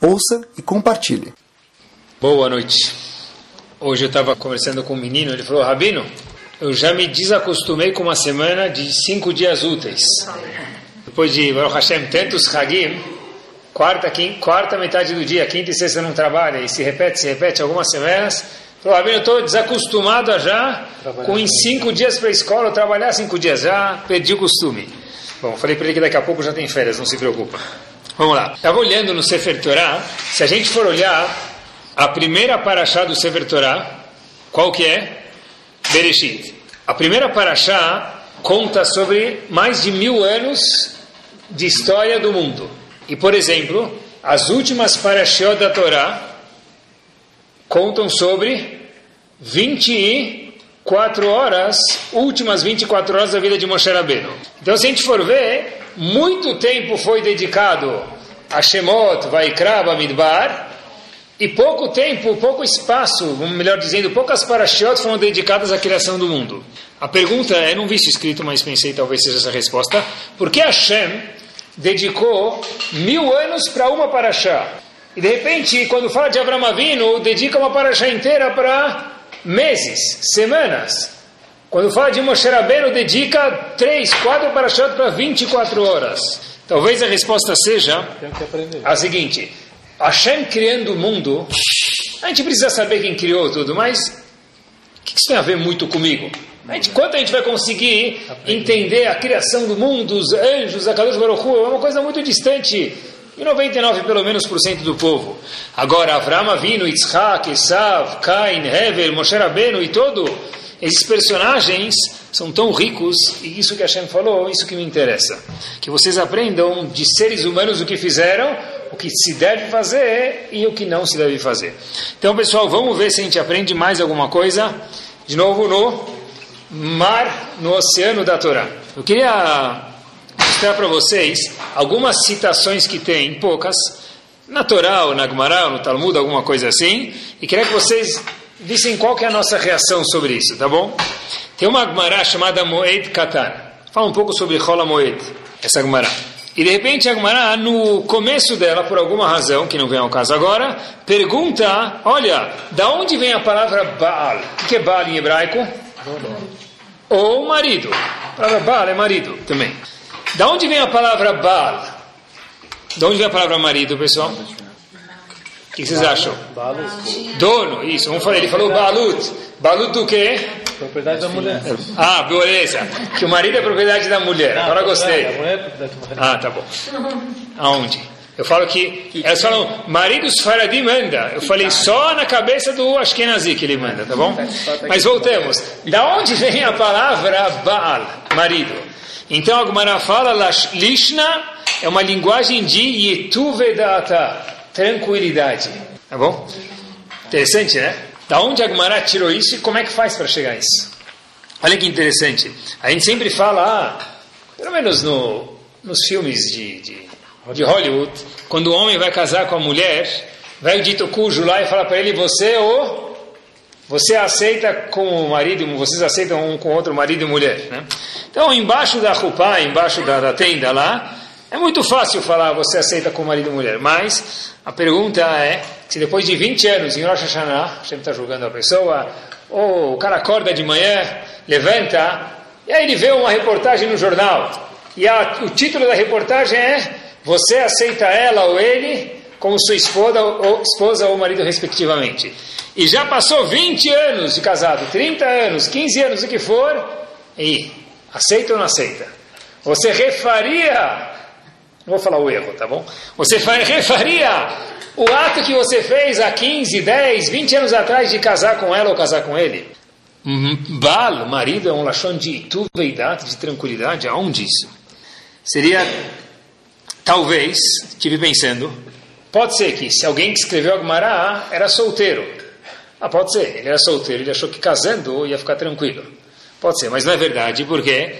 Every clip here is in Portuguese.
ouça e compartilhe. Boa noite. Hoje eu estava conversando com um menino, ele falou, Rabino, eu já me desacostumei com uma semana de cinco dias úteis. Depois de, Baruch Hashem, tantos Hagim, quarta, quinta, quarta metade do dia, quinta e sexta não trabalha, e se repete, se repete algumas semanas, falou, Rabino, eu estou desacostumado a já, com em cinco dias para a escola, trabalhar cinco dias, já perdi o costume. Bom, falei para ele que daqui a pouco já tem férias, não se preocupa. Vamos lá. Estava olhando no Sefer Torah, se a gente for olhar a primeira paraxá do Sefer Torah, qual que é? Bereshit. A primeira paraxá conta sobre mais de mil anos de história do mundo. E, por exemplo, as últimas parashiot da Torá contam sobre 24 horas, últimas 24 horas da vida de Moshe Rabbeinu. Então, se a gente for ver, muito tempo foi dedicado a Shemot, Vaikra, Bamidbar, e pouco tempo, pouco espaço, melhor dizendo, poucas parashiot foram dedicadas à criação do mundo. A pergunta é, não vi isso escrito, mas pensei talvez seja essa a resposta, por que Hashem dedicou mil anos para uma parashá? E de repente, quando fala de Avram dedica uma parashá inteira para meses, semanas. Quando fala de Moshe Rabbeinu, dedica três, quatro parashot para 24 horas. Talvez a resposta seja a seguinte... Hashem criando o mundo, a gente precisa saber quem criou tudo, mas o que isso tem a ver muito comigo? A gente, quanto a gente vai conseguir entender a criação do mundo, os anjos, a Kadosh Baruch Hu, é uma coisa muito distante e 99 pelo menos por cento do povo. Agora, Avram Avinu, Yitzhak, Esav, Cain, Hever, Moshe Rabbeinu e todo, esses personagens são tão ricos, e isso que Hashem falou, isso que me interessa. Que vocês aprendam de seres humanos o que fizeram, o que se deve fazer e o que não se deve fazer. Então, pessoal, vamos ver se a gente aprende mais alguma coisa, de novo no mar, no oceano da Torá. Eu queria mostrar para vocês algumas citações que tem, poucas, na Torá, ou na Gemara, ou no Talmud, alguma coisa assim, e queria que vocês vissem qual que é a nossa reação sobre isso, tá bom? Tem uma Gemara chamada Moed Katan. Fala um pouco sobre Rola Moed, essa Gemara. E de repente a Gemara, no começo dela, por alguma razão, que não vem ao caso agora, pergunta, olha, da onde vem a palavra Baal? O que é Baal em hebraico? Ou marido. A palavra Baal é marido também. Da onde vem a palavra Baal? Da onde vem a palavra marido, pessoal? O que vocês acham? Dono, isso. Ele falou Balut. Balut do quê? Propriedade da mulher. Ah, beleza. Que o marido é propriedade da mulher. Agora gostei. A mulher é. Ah, tá bom. Aonde? Eu falo que elas falam, marido Faradi manda. Eu falei só na cabeça do Ashkenazi que ele manda, tá bom? Mas voltemos. Da onde vem a palavra Baal, marido? Então a Gemara fala, Lishna é uma linguagem de Yetuvedata, tranquilidade. Tá bom? Interessante, né? Da onde a Gemara tirou isso e como é que faz para chegar a isso? Olha que interessante. A gente sempre fala, ah, pelo menos no, nos filmes de, de, de Hollywood, quando o homem vai casar com a mulher, vai o dito cujo lá e fala para ele, você ou você aceita com o marido, vocês aceitam um com outro marido e mulher, né? Então, embaixo da roupa, embaixo da, da tenda lá, é muito fácil falar você aceita com marido e mulher, mas a pergunta é se depois de 20 anos em Rosh Hashanah, gente está julgando a pessoa, ou o cara acorda de manhã, levanta, e aí ele vê uma reportagem no jornal, e a, o título da reportagem é Você aceita ela ou ele como sua esposa ou, esposa ou marido respectivamente. E já passou 20 anos de casado, 30 anos, 15 anos, o que for, e aceita ou não aceita? Você refaria vou falar o erro, tá bom? Você refaria o ato que você fez há 15, 10, 20 anos atrás de casar com ela ou casar com ele? Bal, marido, é um lachão de tuveidade, de tranquilidade. Aonde isso? Seria, talvez, estive pensando, Pode ser que se alguém que escreveu a Gemara era solteiro. Ah, pode ser. Ele era solteiro, ele achou que casando ia ficar tranquilo. Pode ser, mas não é verdade, porque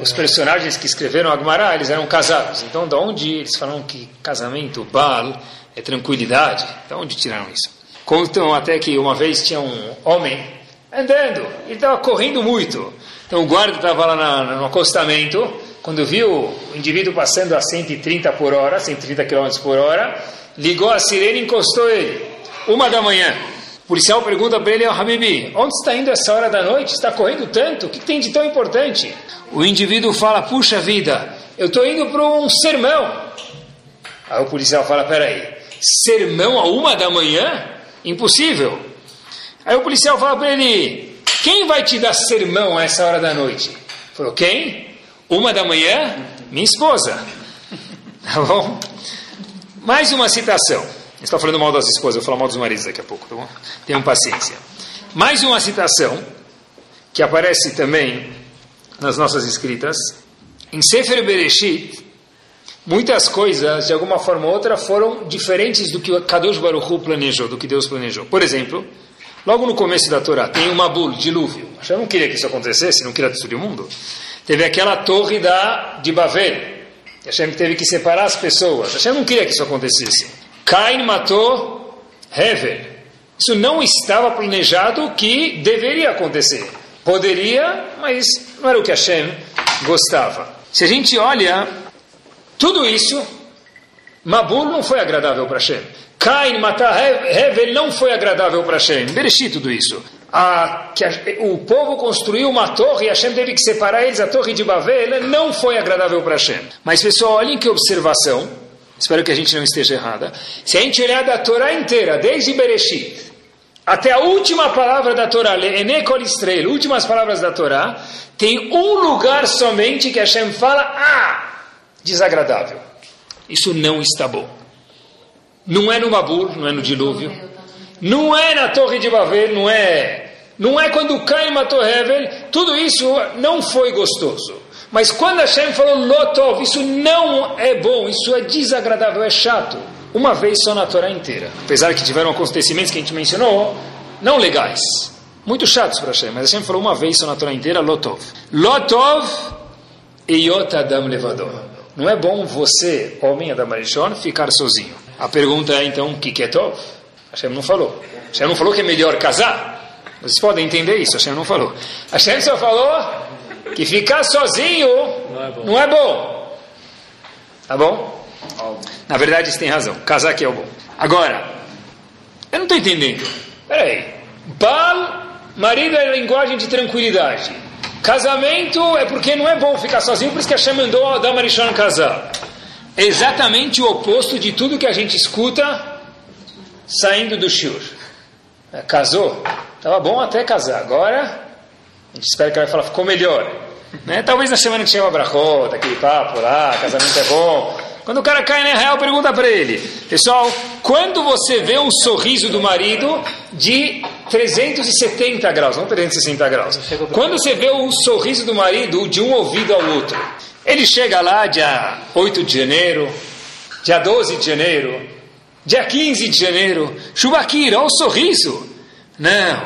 os personagens que escreveram a Gemara, eles eram casados. Então, de onde eles falam que casamento, bal, é tranquilidade? De onde tiraram isso? Contam até que uma vez tinha um homem andando, ele estava correndo muito. Então o guarda estava lá na, no acostamento, quando viu o indivíduo passando a 130 por hora, 130 km por hora, ligou a sirene e encostou ele. Uma da manhã. O policial pergunta para ele, oh, Habibi, onde está indo essa hora da noite? Está correndo tanto? O que tem de tão importante? O indivíduo fala, puxa vida, eu estou indo para um sermão. Aí o policial fala, peraí, sermão a uma da manhã? Impossível. Aí o policial fala para ele, quem vai te dar sermão a essa hora da noite? Falou, quem? Uma da manhã? Minha esposa. Tá bom? Mais uma citação. Estou falando mal das esposas, vou falar mal dos maridos daqui a pouco, tá bom? Tenham paciência. Mais uma citação que aparece também nas nossas escritas. Em Sefer Bereshit, muitas coisas, de alguma forma ou outra, foram diferentes do que Kadosh Baruch Hu planejou, do que Deus planejou. Por exemplo, logo no começo da Torá, tem uma Mabul, dilúvio. Eu não queria que isso acontecesse, não queria destruir o mundo. Teve aquela torre da, de Babel. Hashem teve que separar as pessoas. Hashem não queria que isso acontecesse. Cain matou Hevel. Isso não estava planejado que deveria acontecer. Poderia, mas não era o que Hashem gostava. Se a gente olha tudo isso, Mabul não foi agradável para Hashem. Cain matar Hevel não foi agradável para Hashem. Bereshit tudo isso. A, que a, o povo construiu uma torre e Hashem teve que separar eles, a torre de Babel, não foi agradável para Hashem. Mas pessoal, olhem que observação, espero que a gente não esteja errada. Se a gente olhar da Torá inteira, desde Bereshit, até a última palavra da Torá, Enekol Estrela, últimas palavras da Torá, tem um lugar somente que Hashem fala, ah, desagradável. Isso não está bom. Não é no Mabur, não é no dilúvio. Não é na Torre de Babel, não é. Não é quando Caim matou Hevel, tudo isso não foi gostoso. Mas quando Hashem falou Lotov, isso não é bom, isso é desagradável, é chato. Uma vez só na Torá inteira. Apesar que tiveram acontecimentos que a gente mencionou, não legais. Muito chatos para Hashem, mas Hashem falou uma vez só na Torá inteira, Lotov. Lotov e Adam Levador. Não é bom você, homem Adam Arishon, ficar sozinho. A pergunta é então, o que, que é Tov? Hashem não falou. Hashem não falou que é melhor casar. Vocês podem entender isso, Hashem não falou. Hashem só falou que ficar sozinho não é bom. Não é bom. Tá bom? Na verdade, você tem razão. Casar que é o bom. Agora, eu não estou entendendo. Peraí. Bal, marido é linguagem de tranquilidade. Casamento é porque não é bom ficar sozinho, por isso que Hashem mandou Adam Arishon casar. É exatamente o oposto de tudo que a gente escuta saindo do shiur. É, casou? Estava bom até casar. Agora, a gente espera que ela fala, ficou melhor. Né? Talvez na semana que chega o brachot, aquele papo lá, casamento é bom. Quando o cara cai na real, pergunta para ele, pessoal, quando você vê um sorriso do marido de 370 graus, não 360 graus, quando você vê o sorriso do marido de um ouvido ao outro, ele chega lá dia 8 de janeiro, dia 12 de janeiro, dia 15 de janeiro, Chubakira, olha o sorriso. Não,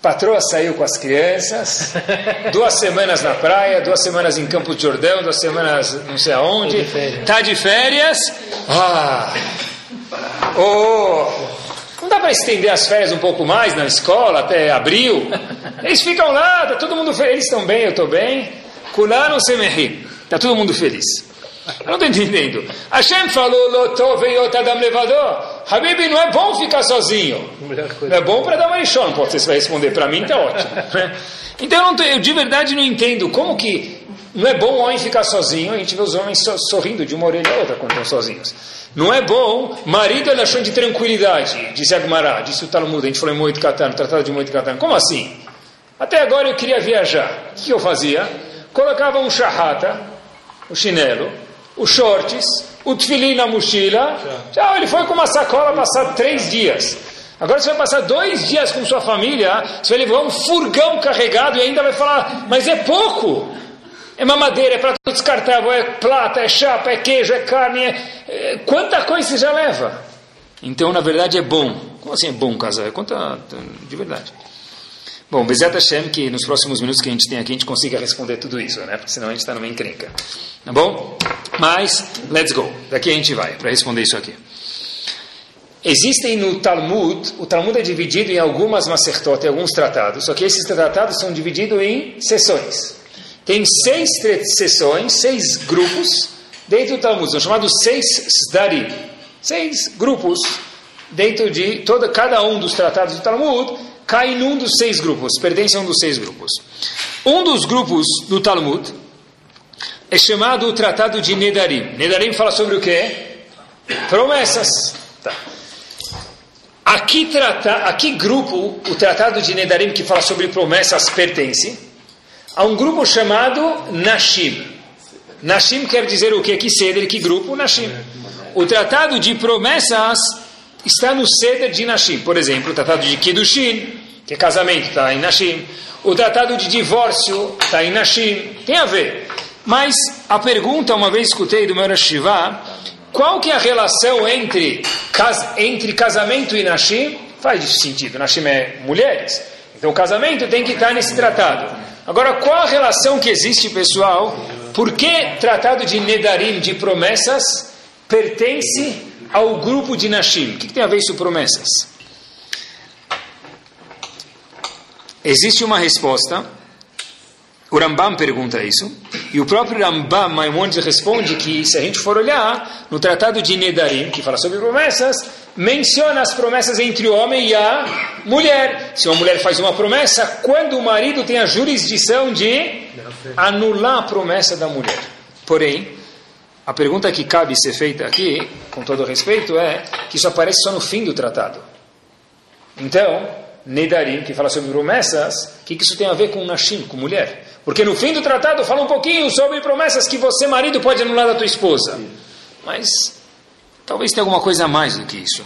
patroa saiu com as crianças, duas semanas na praia, duas semanas em Campo de Jordão, duas semanas não sei aonde, está de férias. Ah! Oh! Não dá para estender as férias um pouco mais na escola, até abril? Eles ficam lá, tá todo mundo feliz, eles estão bem, eu estou bem. Kularam semerri, está todo mundo feliz. Eu não estou entendendo. Hashem falou, Lotov adam levador. Habib, não é bom ficar sozinho. Não é bom para dar uma enxão. Não pode ser, você vai responder para mim, está ótimo. Então eu, tô, eu, de verdade não entendo como que não é bom o homem ficar sozinho. A gente vê os homens sorrindo de uma orelha a outra quando estão sozinhos. Não é bom, marido é achando de tranquilidade, disse Agmará, disse o Talmud, a gente falou em Moed Katan, tratado de Moed Katan. Como assim? Até agora eu queria viajar. O que eu fazia? Colocava um charrata, o um chinelo, os shorts, o tefilim na mochila. Já ele foi com uma sacola passar três dias. Agora você vai passar dois dias com sua família, você vai levar um furgão carregado e ainda vai falar, mas é pouco. É mamadeira, é prato descartável, é plata, é chapa, é queijo, é carne, é, é, quanta coisa você já leva. Então, na verdade, é bom. Como assim é bom casar? Quanta, de verdade. Bom, Bezat Hashem, que nos próximos minutos que a gente tem aqui, a gente consiga responder tudo isso, né? Porque senão a gente está numa encrenca. Tá bom? Mas, let's go. Daqui a gente vai para responder isso aqui. Existem no Talmud, o Talmud é dividido em algumas Masertot, em alguns tratados, só que esses tratados são divididos em sessões. Tem seis sessões, seis grupos dentro do Talmud, são chamados seis Sdarim. Seis grupos dentro de toda, cada um dos tratados do Talmud cai num dos seis grupos, pertence a um dos seis grupos. Um dos grupos do Talmud é chamado o Tratado de Nedarim. Nedarim fala sobre o quê? Promessas. Tá. Aqui, trata, aqui grupo, o Tratado de Nedarim que fala sobre promessas pertence a um grupo chamado Nashim. Nashim quer dizer o quê? Que ceder, que grupo? Nashim. O Tratado de Promessas está no Seder de Nashim. Por exemplo, o tratado de Kiddushin, que é casamento, está em Nashim. O tratado de divórcio está em Nashim. Tem a ver. Mas a pergunta, uma vez escutei do meu Shiva, qual que é a relação entre, entre casamento e Nashim? Faz sentido. Nashim é mulheres. Então o casamento tem que estar nesse tratado. Agora, qual a relação que existe, pessoal? Por que tratado de Nedarim, de promessas, pertence ao grupo de Nashim. O que, tem a ver isso promessas? Existe uma resposta. O Rambam pergunta isso. E o próprio Rambam Maimonides responde que, se a gente for olhar, no Tratado de Nedarim, que fala sobre promessas, menciona as promessas entre o homem e a mulher. Se uma mulher faz uma promessa, quando o marido tem a jurisdição de anular a promessa da mulher. Porém, a pergunta que cabe ser feita aqui, com todo respeito, é que isso aparece só no fim do tratado. Então, Nedarim, que fala sobre promessas, o que, que isso tem a ver com Nashim, com mulher? Porque no fim do tratado fala um pouquinho sobre promessas que você, marido, pode anular da tua esposa. Mas talvez tenha alguma coisa a mais do que isso.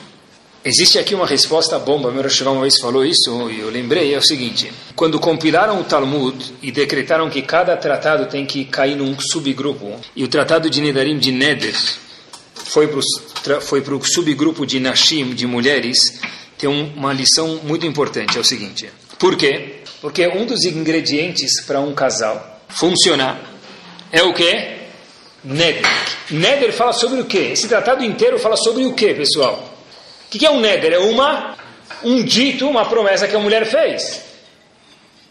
Existe aqui uma resposta bomba, meu Rosh uma vez falou isso e eu lembrei, é o seguinte, quando compilaram o Talmud e decretaram que cada tratado tem que cair num subgrupo, e o tratado de Nedarim de Neder foi para o subgrupo de Nashim, de mulheres, tem uma lição muito importante, é o seguinte, por quê? Porque um dos ingredientes para um casal funcionar é o quê? Neder. Neder fala sobre o quê? Esse tratado inteiro fala sobre o quê, pessoal? O que é um neder? É uma, um dito, uma promessa que a mulher fez.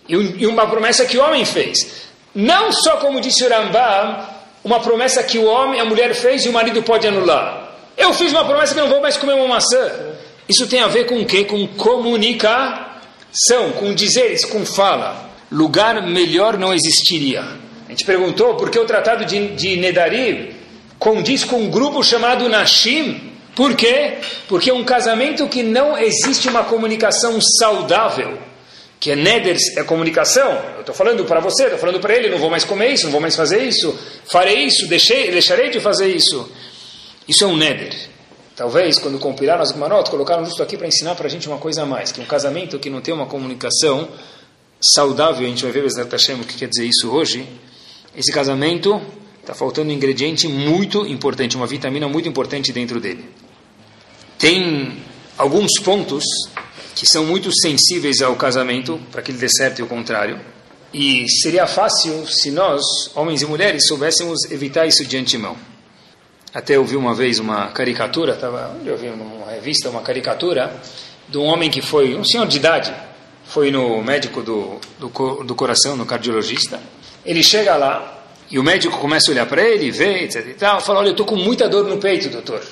E, um, e uma promessa que o homem fez. Não só, como disse o Rambam, uma promessa que o homem, a mulher fez e o marido pode anular. Eu fiz uma promessa que não vou mais comer uma maçã. Isso tem a ver com o quê? Com comunicação, com dizeres, com fala. Lugar melhor não existiria. A gente perguntou por que o tratado de, de condiz com um grupo chamado Nashim, por quê? Porque um casamento que não existe uma comunicação saudável. Que é neders, é comunicação. Eu estou falando para você, estou falando para ele, não vou mais comer isso, não vou mais fazer isso, farei isso, deixei, deixarei de fazer isso. Isso é um neder. Talvez, quando compilaram as Gumarot, colocaram justo aqui para ensinar para a gente uma coisa a mais, que um casamento que não tem uma comunicação saudável, a gente vai ver Bezerra o que quer dizer isso hoje, esse casamento Está faltando um ingrediente muito importante, uma vitamina muito importante dentro dele. Tem alguns pontos que são muito sensíveis ao casamento, para que ele dê certo e o contrário. E seria fácil se nós, homens e mulheres, soubéssemos evitar isso de antemão. Até eu vi uma vez uma caricatura, onde eu vi numa revista uma caricatura de um homem que foi, um senhor de idade, foi no médico do, do, do coração, no cardiologista. Ele chega lá, e o médico começa a olhar para ele, vê, etc e tal, fala, olha, eu estou com muita dor no peito, doutor.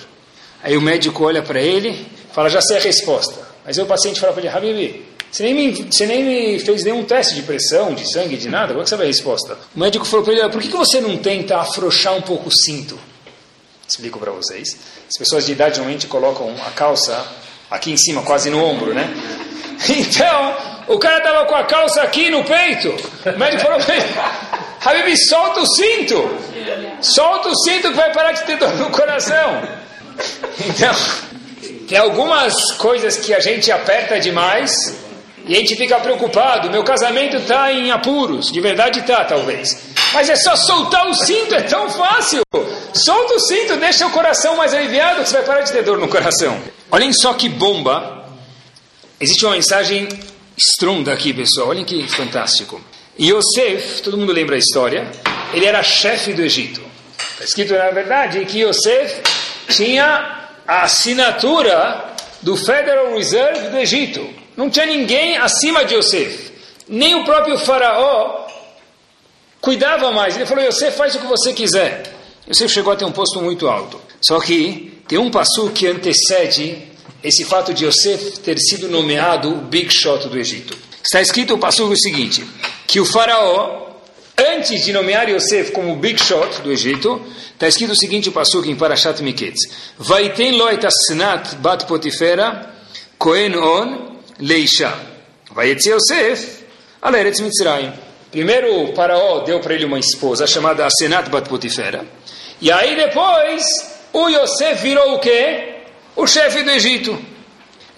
Aí o médico olha para ele, fala, já sei a resposta. Mas aí o paciente fala para ele, Habibi, você nem, me, você nem me fez nenhum teste de pressão, de sangue, de nada, como é que você sabe a resposta? O médico falou para ele, por que, você não tenta afrouxar um pouco o cinto? Explico para vocês. As pessoas de idade normalmente colocam a calça aqui em cima, quase no ombro, né? Então, o cara estava com a calça aqui no peito. O médico falou para ele, Habib, solta o cinto. Solta o cinto que vai parar de ter dor no coração. Então, tem algumas coisas que a gente aperta demais e a gente fica preocupado. Meu casamento está em apuros. De verdade está, talvez. Mas é só soltar o cinto, é tão fácil. Solta o cinto, deixa o coração mais aliviado, que você vai parar de ter dor no coração. Olhem só que bomba. Existe uma mensagem estronda aqui, pessoal. Olhem que fantástico. Yosef, todo mundo lembra a história, ele era chefe do Egito. Está escrito, na verdade, que Yosef tinha a assinatura do Federal Reserve do Egito. Não tinha ninguém acima de Yosef. Nem o próprio faraó cuidava mais. Ele falou, Yosef, faz o que você quiser. Yosef chegou a ter um posto muito alto. Só que tem um passo que antecede esse fato de Yosef ter sido nomeado o Big Shot do Egito. Está escrito o passo o seguinte, que o faraó, antes de nomear Yosef como Big Shot do Egito, está escrito o seguinte passo em Parashat Miketz. Vaiten lo et asnat bat potifera kohen on leisha. Vayetze Yosef al eretz Mitzrayim. Primeiro o faraó deu para ele uma esposa chamada Asenat bat potifera. E aí depois o Yosef virou o quê? O chefe do Egito.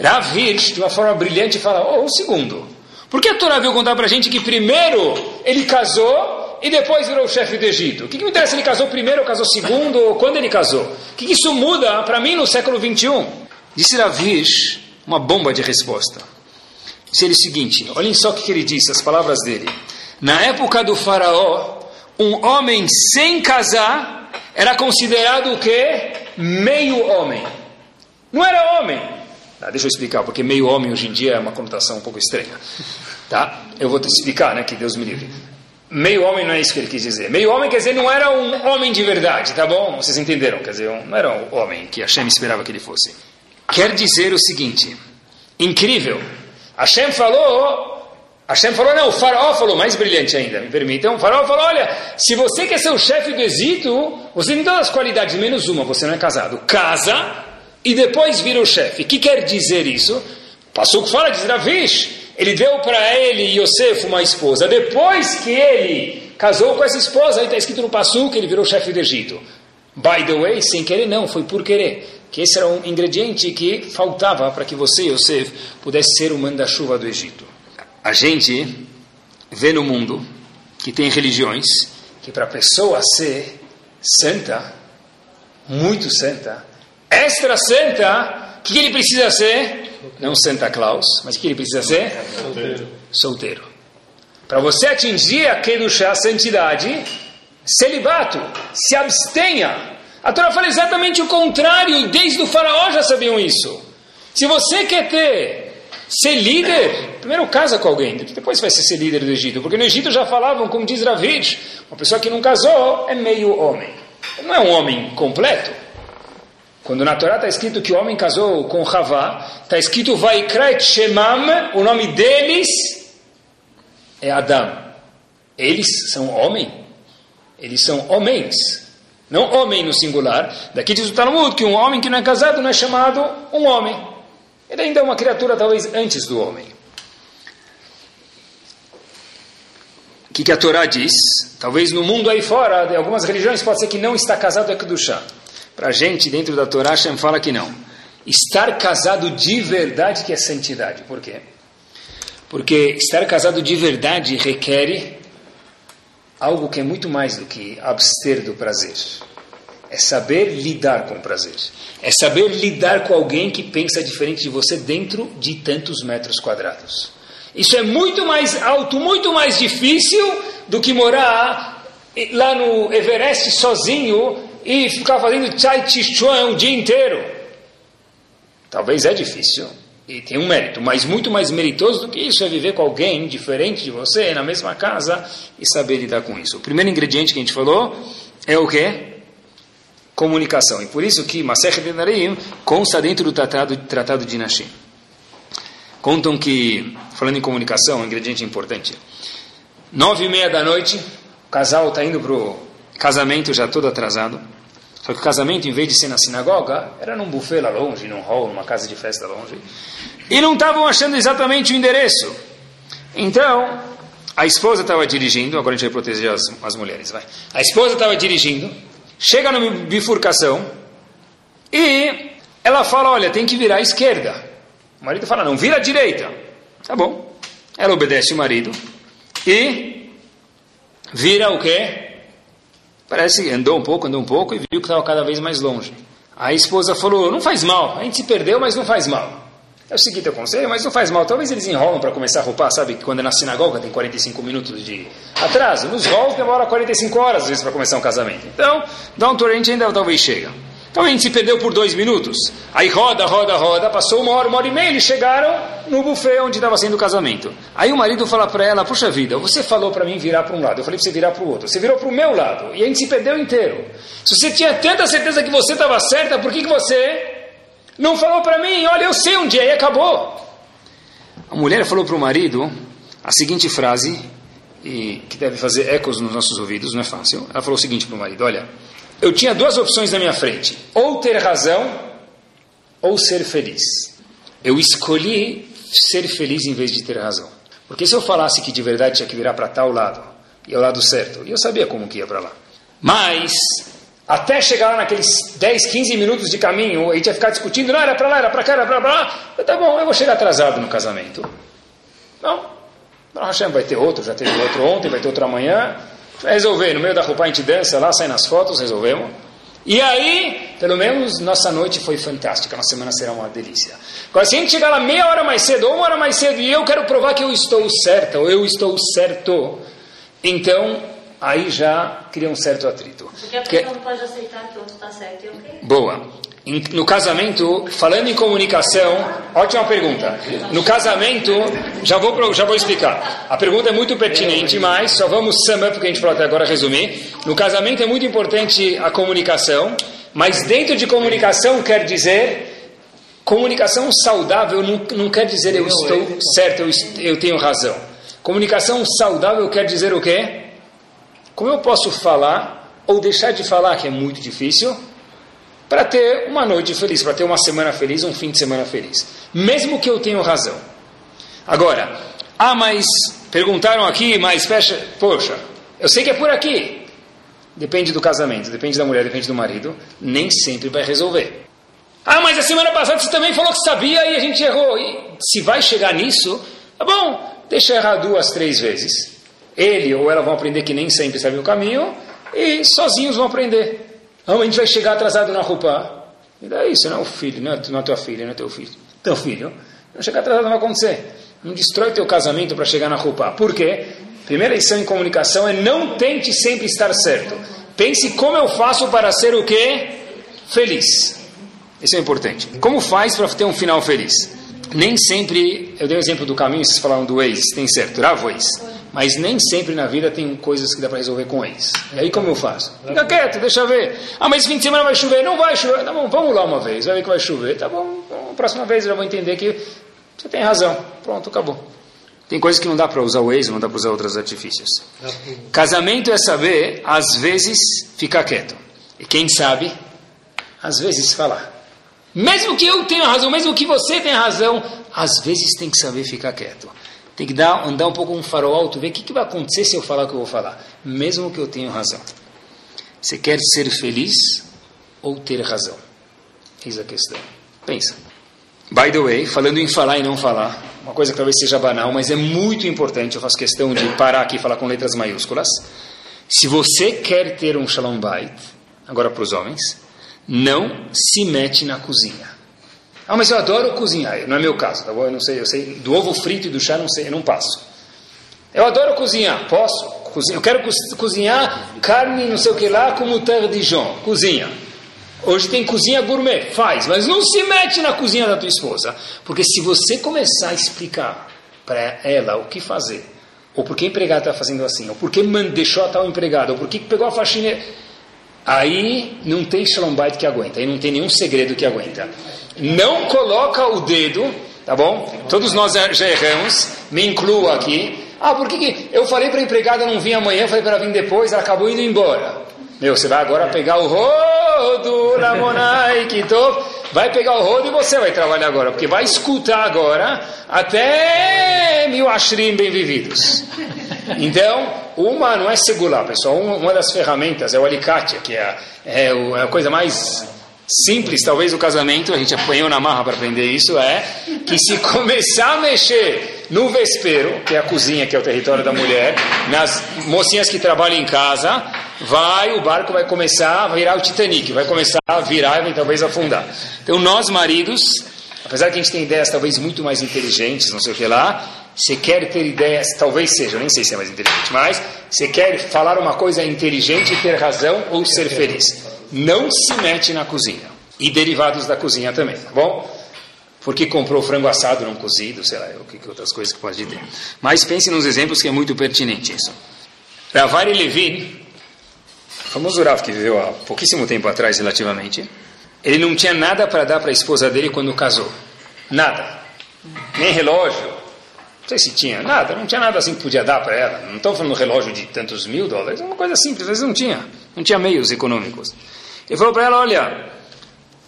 Rav Hirsch, de uma forma brilhante, fala, oh, um segundo. Por que a Torá veio contar para a gente que primeiro ele casou e depois virou o chefe do Egito? O que, que me interessa se ele casou primeiro ou casou segundo ou quando ele casou? O que, que isso muda para mim no século 21? Disse Rav Hirsch, uma bomba de resposta. Disse ele o seguinte, olhem só o que, que ele disse, as palavras dele. Na época do faraó, um homem sem casar era considerado o quê? Meio homem. Não era homem. Ah, deixa eu explicar, porque meio homem hoje em dia é uma conotação um pouco estranha. Tá? Eu vou te explicar, né? Que Deus me livre. Meio homem não é isso que ele quis dizer. Meio homem quer dizer não era um homem de verdade, tá bom? Vocês entenderam? Quer dizer, não era um homem que Hashem esperava que ele fosse. Quer dizer o seguinte: incrível. Hashem falou Hashem falou, não, o faraó falou, mais brilhante ainda, me permitam. O faraó falou, olha, se você quer ser o chefe do Egito, você tem todas as qualidades, menos uma, você não é casado. Casa e depois vira o chefe. O que quer dizer isso? Passou que fala, diz Ravish, ele deu para ele, Yosef, uma esposa. Depois que ele casou com essa esposa, aí está escrito no Passu que ele virou chefe do Egito. By the way, sem querer não, foi por querer. Que esse era um ingrediente que faltava para que você, Yosef, pudesse ser o manda-chuva do Egito. A gente vê no mundo que tem religiões que para a pessoa ser santa, muito santa, extra santa, o que ele precisa ser? Não Santa Claus, mas o que ele precisa ser? Solteiro. Solteiro. Para você atingir a Kedushá, a santidade, celibato, se abstenha. A Torá fala exatamente o contrário, e desde o faraó já sabiam isso. Se você quer ter, ser líder, primeiro casa com alguém, depois vai ser, ser líder do Egito. Porque no Egito já falavam, como diz Ravid, uma pessoa que não casou é meio homem. Não é um homem completo. Quando na Torá está escrito que o homem casou com Havá, está escrito Vaikret Shemam, o nome deles é Adão. Eles são homem. Eles são homens. Não homem no singular. Daqui diz o Talmud que um homem que não é casado não é chamado um homem. Ele ainda é uma criatura talvez antes do homem. O que, que a Torá diz? Talvez no mundo aí fora, de algumas religiões, pode ser que não está casado é Kedushá. Para a gente, dentro da Torá, Hashem fala que não. Estar casado de verdade que é santidade. Por quê? Porque estar casado de verdade requer algo que é muito mais do que abster do prazer. É saber lidar com o prazer. É saber lidar com alguém que pensa diferente de você dentro de tantos metros quadrados. Isso é muito mais alto, muito mais difícil do que morar lá no Everest sozinho e ficar fazendo chai chuan o dia inteiro. Talvez é difícil e tem um mérito, mas muito mais meritoso do que isso é viver com alguém diferente de você, na mesma casa e saber lidar com isso. O primeiro ingrediente que a gente falou é o quê? Comunicação. E por isso que Masech Denarim consta dentro do tratado, tratado de Nashim. Contam que, falando em comunicação, um ingrediente importante. Nove e meia da noite, o casal está indo para o casamento já todo atrasado. Só que o casamento, em vez de ser na sinagoga, era num buffet lá longe, num hall, numa casa de festa longe. E não estavam achando exatamente o endereço. Então, a esposa estava dirigindo, agora a gente vai proteger as, as mulheres, vai. A esposa estava dirigindo, chega na bifurcação e ela fala, olha, tem que virar à esquerda. O marido fala, não, vira à direita. Tá bom. Ela obedece o marido e vira o quê? Parece que andou um pouco, andou um pouco e viu que estava cada vez mais longe. A esposa falou: Não faz mal, a gente se perdeu, mas não faz mal. É o seguinte, eu conselho, mas não faz mal. Talvez eles enrolam para começar a roupar, sabe? Quando é na sinagoga tem 45 minutos de atraso. Nos halls demora 45 horas, às vezes, para começar um casamento. Então, dá um tour, a gente ainda talvez chega. Então a gente se perdeu por dois minutos. Aí roda, roda, roda, passou uma hora, uma hora e meia, eles chegaram no buffet onde estava sendo o casamento. Aí o marido fala para ela, puxa vida, você falou para mim virar para um lado, eu falei para você virar para o outro. Você virou para o meu lado e a gente se perdeu inteiro. Se você tinha tanta certeza que você estava certa, por que, que você não falou para mim? Olha, eu sei onde é e acabou. A mulher falou para o marido a seguinte frase, que deve fazer ecos nos nossos ouvidos, não é fácil. Ela falou o seguinte para o marido, olha eu tinha duas opções na minha frente: ou ter razão ou ser feliz. Eu escolhi ser feliz em vez de ter razão. Porque se eu falasse que de verdade tinha que virar para tal lado, e é o lado certo, eu sabia como que ia para lá. Mas, até chegar lá naqueles 10, 15 minutos de caminho, a gente ia ficar discutindo, não, era para lá, era para cá, era para lá. Eu, tá bom, eu vou chegar atrasado no casamento. Não, Hashem vai ter outro, já teve outro ontem, vai ter outro amanhã. Resolver, no meio da roupa a gente dança lá, sai nas fotos, resolvemos. E aí, pelo menos nossa noite foi fantástica, nossa semana será uma delícia. Agora, se a gente chegar lá meia hora mais cedo ou uma hora mais cedo e eu quero provar que eu estou certa ou eu estou certo, então aí já cria um certo atrito. Porque a pessoa não pode aceitar que o outro está certo e ok. Boa no casamento, falando em comunicação, ótima pergunta. No casamento, já vou, já vou explicar. A pergunta é muito pertinente, mas só vamos sum up, que a gente falou até agora, resumir. No casamento é muito importante a comunicação, mas dentro de comunicação quer dizer. Comunicação saudável não, não quer dizer eu estou certo, eu, eu tenho razão. Comunicação saudável quer dizer o quê? Como eu posso falar ou deixar de falar, que é muito difícil, para ter uma noite feliz, para ter uma semana feliz, um fim de semana feliz. Mesmo que eu tenha razão. Agora, ah, mas perguntaram aqui, mas fecha, poxa, eu sei que é por aqui. Depende do casamento, depende da mulher, depende do marido, nem sempre vai resolver. Ah, mas a semana passada você também falou que sabia e a gente errou. E se vai chegar nisso, tá bom, deixa errar duas, três vezes. Ele ou ela vão aprender que nem sempre sabe o caminho e sozinhos vão aprender. Não, a gente vai chegar atrasado na roupa. E daí, você não é o filho, não é, não é tua filha, não é teu filho. Teu filho. Não chegar atrasado não vai acontecer. Não destrói teu casamento para chegar na roupa. Por quê? Primeira lição em comunicação é não tente sempre estar certo. Pense como eu faço para ser o quê? Feliz. Isso é importante. Como faz para ter um final feliz? Nem sempre, eu dei o exemplo do caminho, vocês falaram do ex, tem certo, ex. Mas nem sempre na vida tem coisas que dá para resolver com eles. E aí como eu faço? Fica quieto, deixa ver. Ah, mas esse fim de semana vai chover. Não vai chover. Tá bom, vamos lá uma vez. Vai ver que vai chover. Tá bom, próxima vez eu já vou entender que você tem razão. Pronto, acabou. Tem coisas que não dá para usar o ex, não dá para usar outros artifícios. Casamento é saber, às vezes, ficar quieto. E quem sabe, às vezes falar. Mesmo que eu tenha razão, mesmo que você tenha razão, às vezes tem que saber ficar quieto. Tem que dar, andar um pouco um farol alto, ver o que, que vai acontecer se eu falar o que eu vou falar, mesmo que eu tenha razão. Você quer ser feliz ou ter razão? Eis a questão. Pensa. By the way, falando em falar e não falar, uma coisa que talvez seja banal, mas é muito importante, eu faço questão de parar aqui e falar com letras maiúsculas. Se você quer ter um shalom bait, agora para os homens, não se mete na cozinha. Ah, mas eu adoro cozinhar. Não é meu caso, tá bom? Eu não sei, eu sei. Do ovo frito e do chá, não sei, eu não passo. Eu adoro cozinhar, posso? Eu quero cozinhar carne, não sei o que lá, como de Dijon. Cozinha. Hoje tem cozinha gourmet, faz, mas não se mete na cozinha da tua esposa. Porque se você começar a explicar para ela o que fazer, ou por que a empregada está fazendo assim, ou por que deixou a tal empregada, ou por que pegou a faxineira, aí não tem shalom bait que aguenta, aí não tem nenhum segredo que aguenta não coloca o dedo, tá bom? Todos nós já erramos, me incluo aqui. Ah, por que, que eu falei para a empregada não vir amanhã, falei para ela vir depois, ela acabou indo embora. Meu, você vai agora pegar o rodo, Lamonai, Kitov, vai pegar o rodo e você vai trabalhar agora, porque vai escutar agora até mil ashrim bem vividos. Então, uma não é segurar, pessoal, uma das ferramentas é o alicate, que é, é, é a coisa mais simples, talvez o casamento, a gente apanhou na marra para aprender isso, é que se começar a mexer no vespeiro, que é a cozinha, que é o território da mulher, nas mocinhas que trabalham em casa, vai, o barco vai começar a virar o Titanic, vai começar a virar e talvez afundar. Então nós maridos, apesar que a gente tem ideias talvez muito mais inteligentes, não sei o que lá, você quer ter ideias, talvez seja, eu nem sei se é mais inteligente, mas você quer falar uma coisa inteligente, ter razão ou ser feliz. Não se mete na cozinha. E derivados da cozinha também, tá bom? Porque comprou frango assado não cozido, sei lá, o que, que outras coisas que pode ter. Mas pense nos exemplos que é muito pertinente isso. Ravari Levin, famoso Rav que viveu há pouquíssimo tempo atrás relativamente, ele não tinha nada para dar para a esposa dele quando casou. Nada. Nem relógio. Não sei se tinha. Nada. Não tinha nada assim que podia dar para ela. Não estão falando relógio de tantos mil dólares. É uma coisa simples. Às vezes não tinha. Não tinha meios econômicos. Ele falou para ela, olha,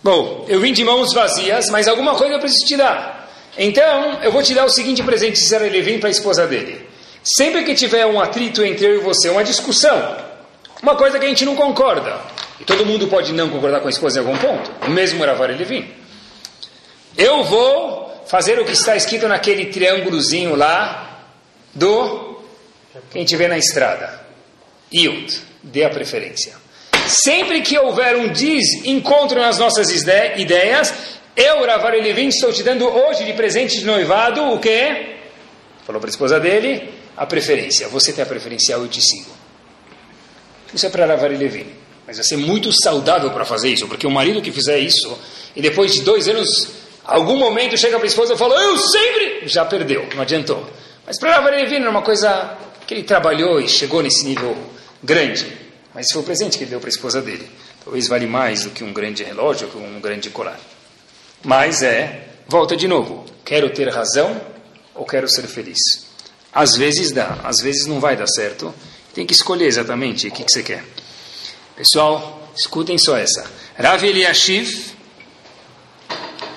bom, eu vim de mãos vazias, mas alguma coisa eu preciso te dar. Então, eu vou te dar o seguinte presente, se ele vir para a esposa dele. Sempre que tiver um atrito entre eu e você, uma discussão, uma coisa que a gente não concorda, e todo mundo pode não concordar com a esposa em algum ponto, o mesmo Ravar Levin. Eu vou fazer o que está escrito naquele triângulozinho lá do que a gente vê na estrada. Yud, dê a preferência. Sempre que houver um desencontro nas nossas ideias, eu, Ravar Levin, estou te dando hoje de presente de noivado o quê? Falou para a esposa dele, a preferência. Você tem a preferencial, eu te sigo. Isso é para Ravari Levin. Mas vai ser muito saudável para fazer isso, porque o marido que fizer isso, e depois de dois anos, algum momento chega para a esposa e fala, eu sempre, já perdeu, não adiantou. Mas para Ravari Levin era uma coisa que ele trabalhou e chegou nesse nível grande. Mas foi o presente que ele deu para a esposa dele. Talvez vale mais do que um grande relógio, ou um grande colar. Mas é, volta de novo, quero ter razão ou quero ser feliz? Às vezes dá, às vezes não vai dar certo. Tem que escolher exatamente o que, que você quer. Pessoal, escutem só essa. Rav Eliashiv,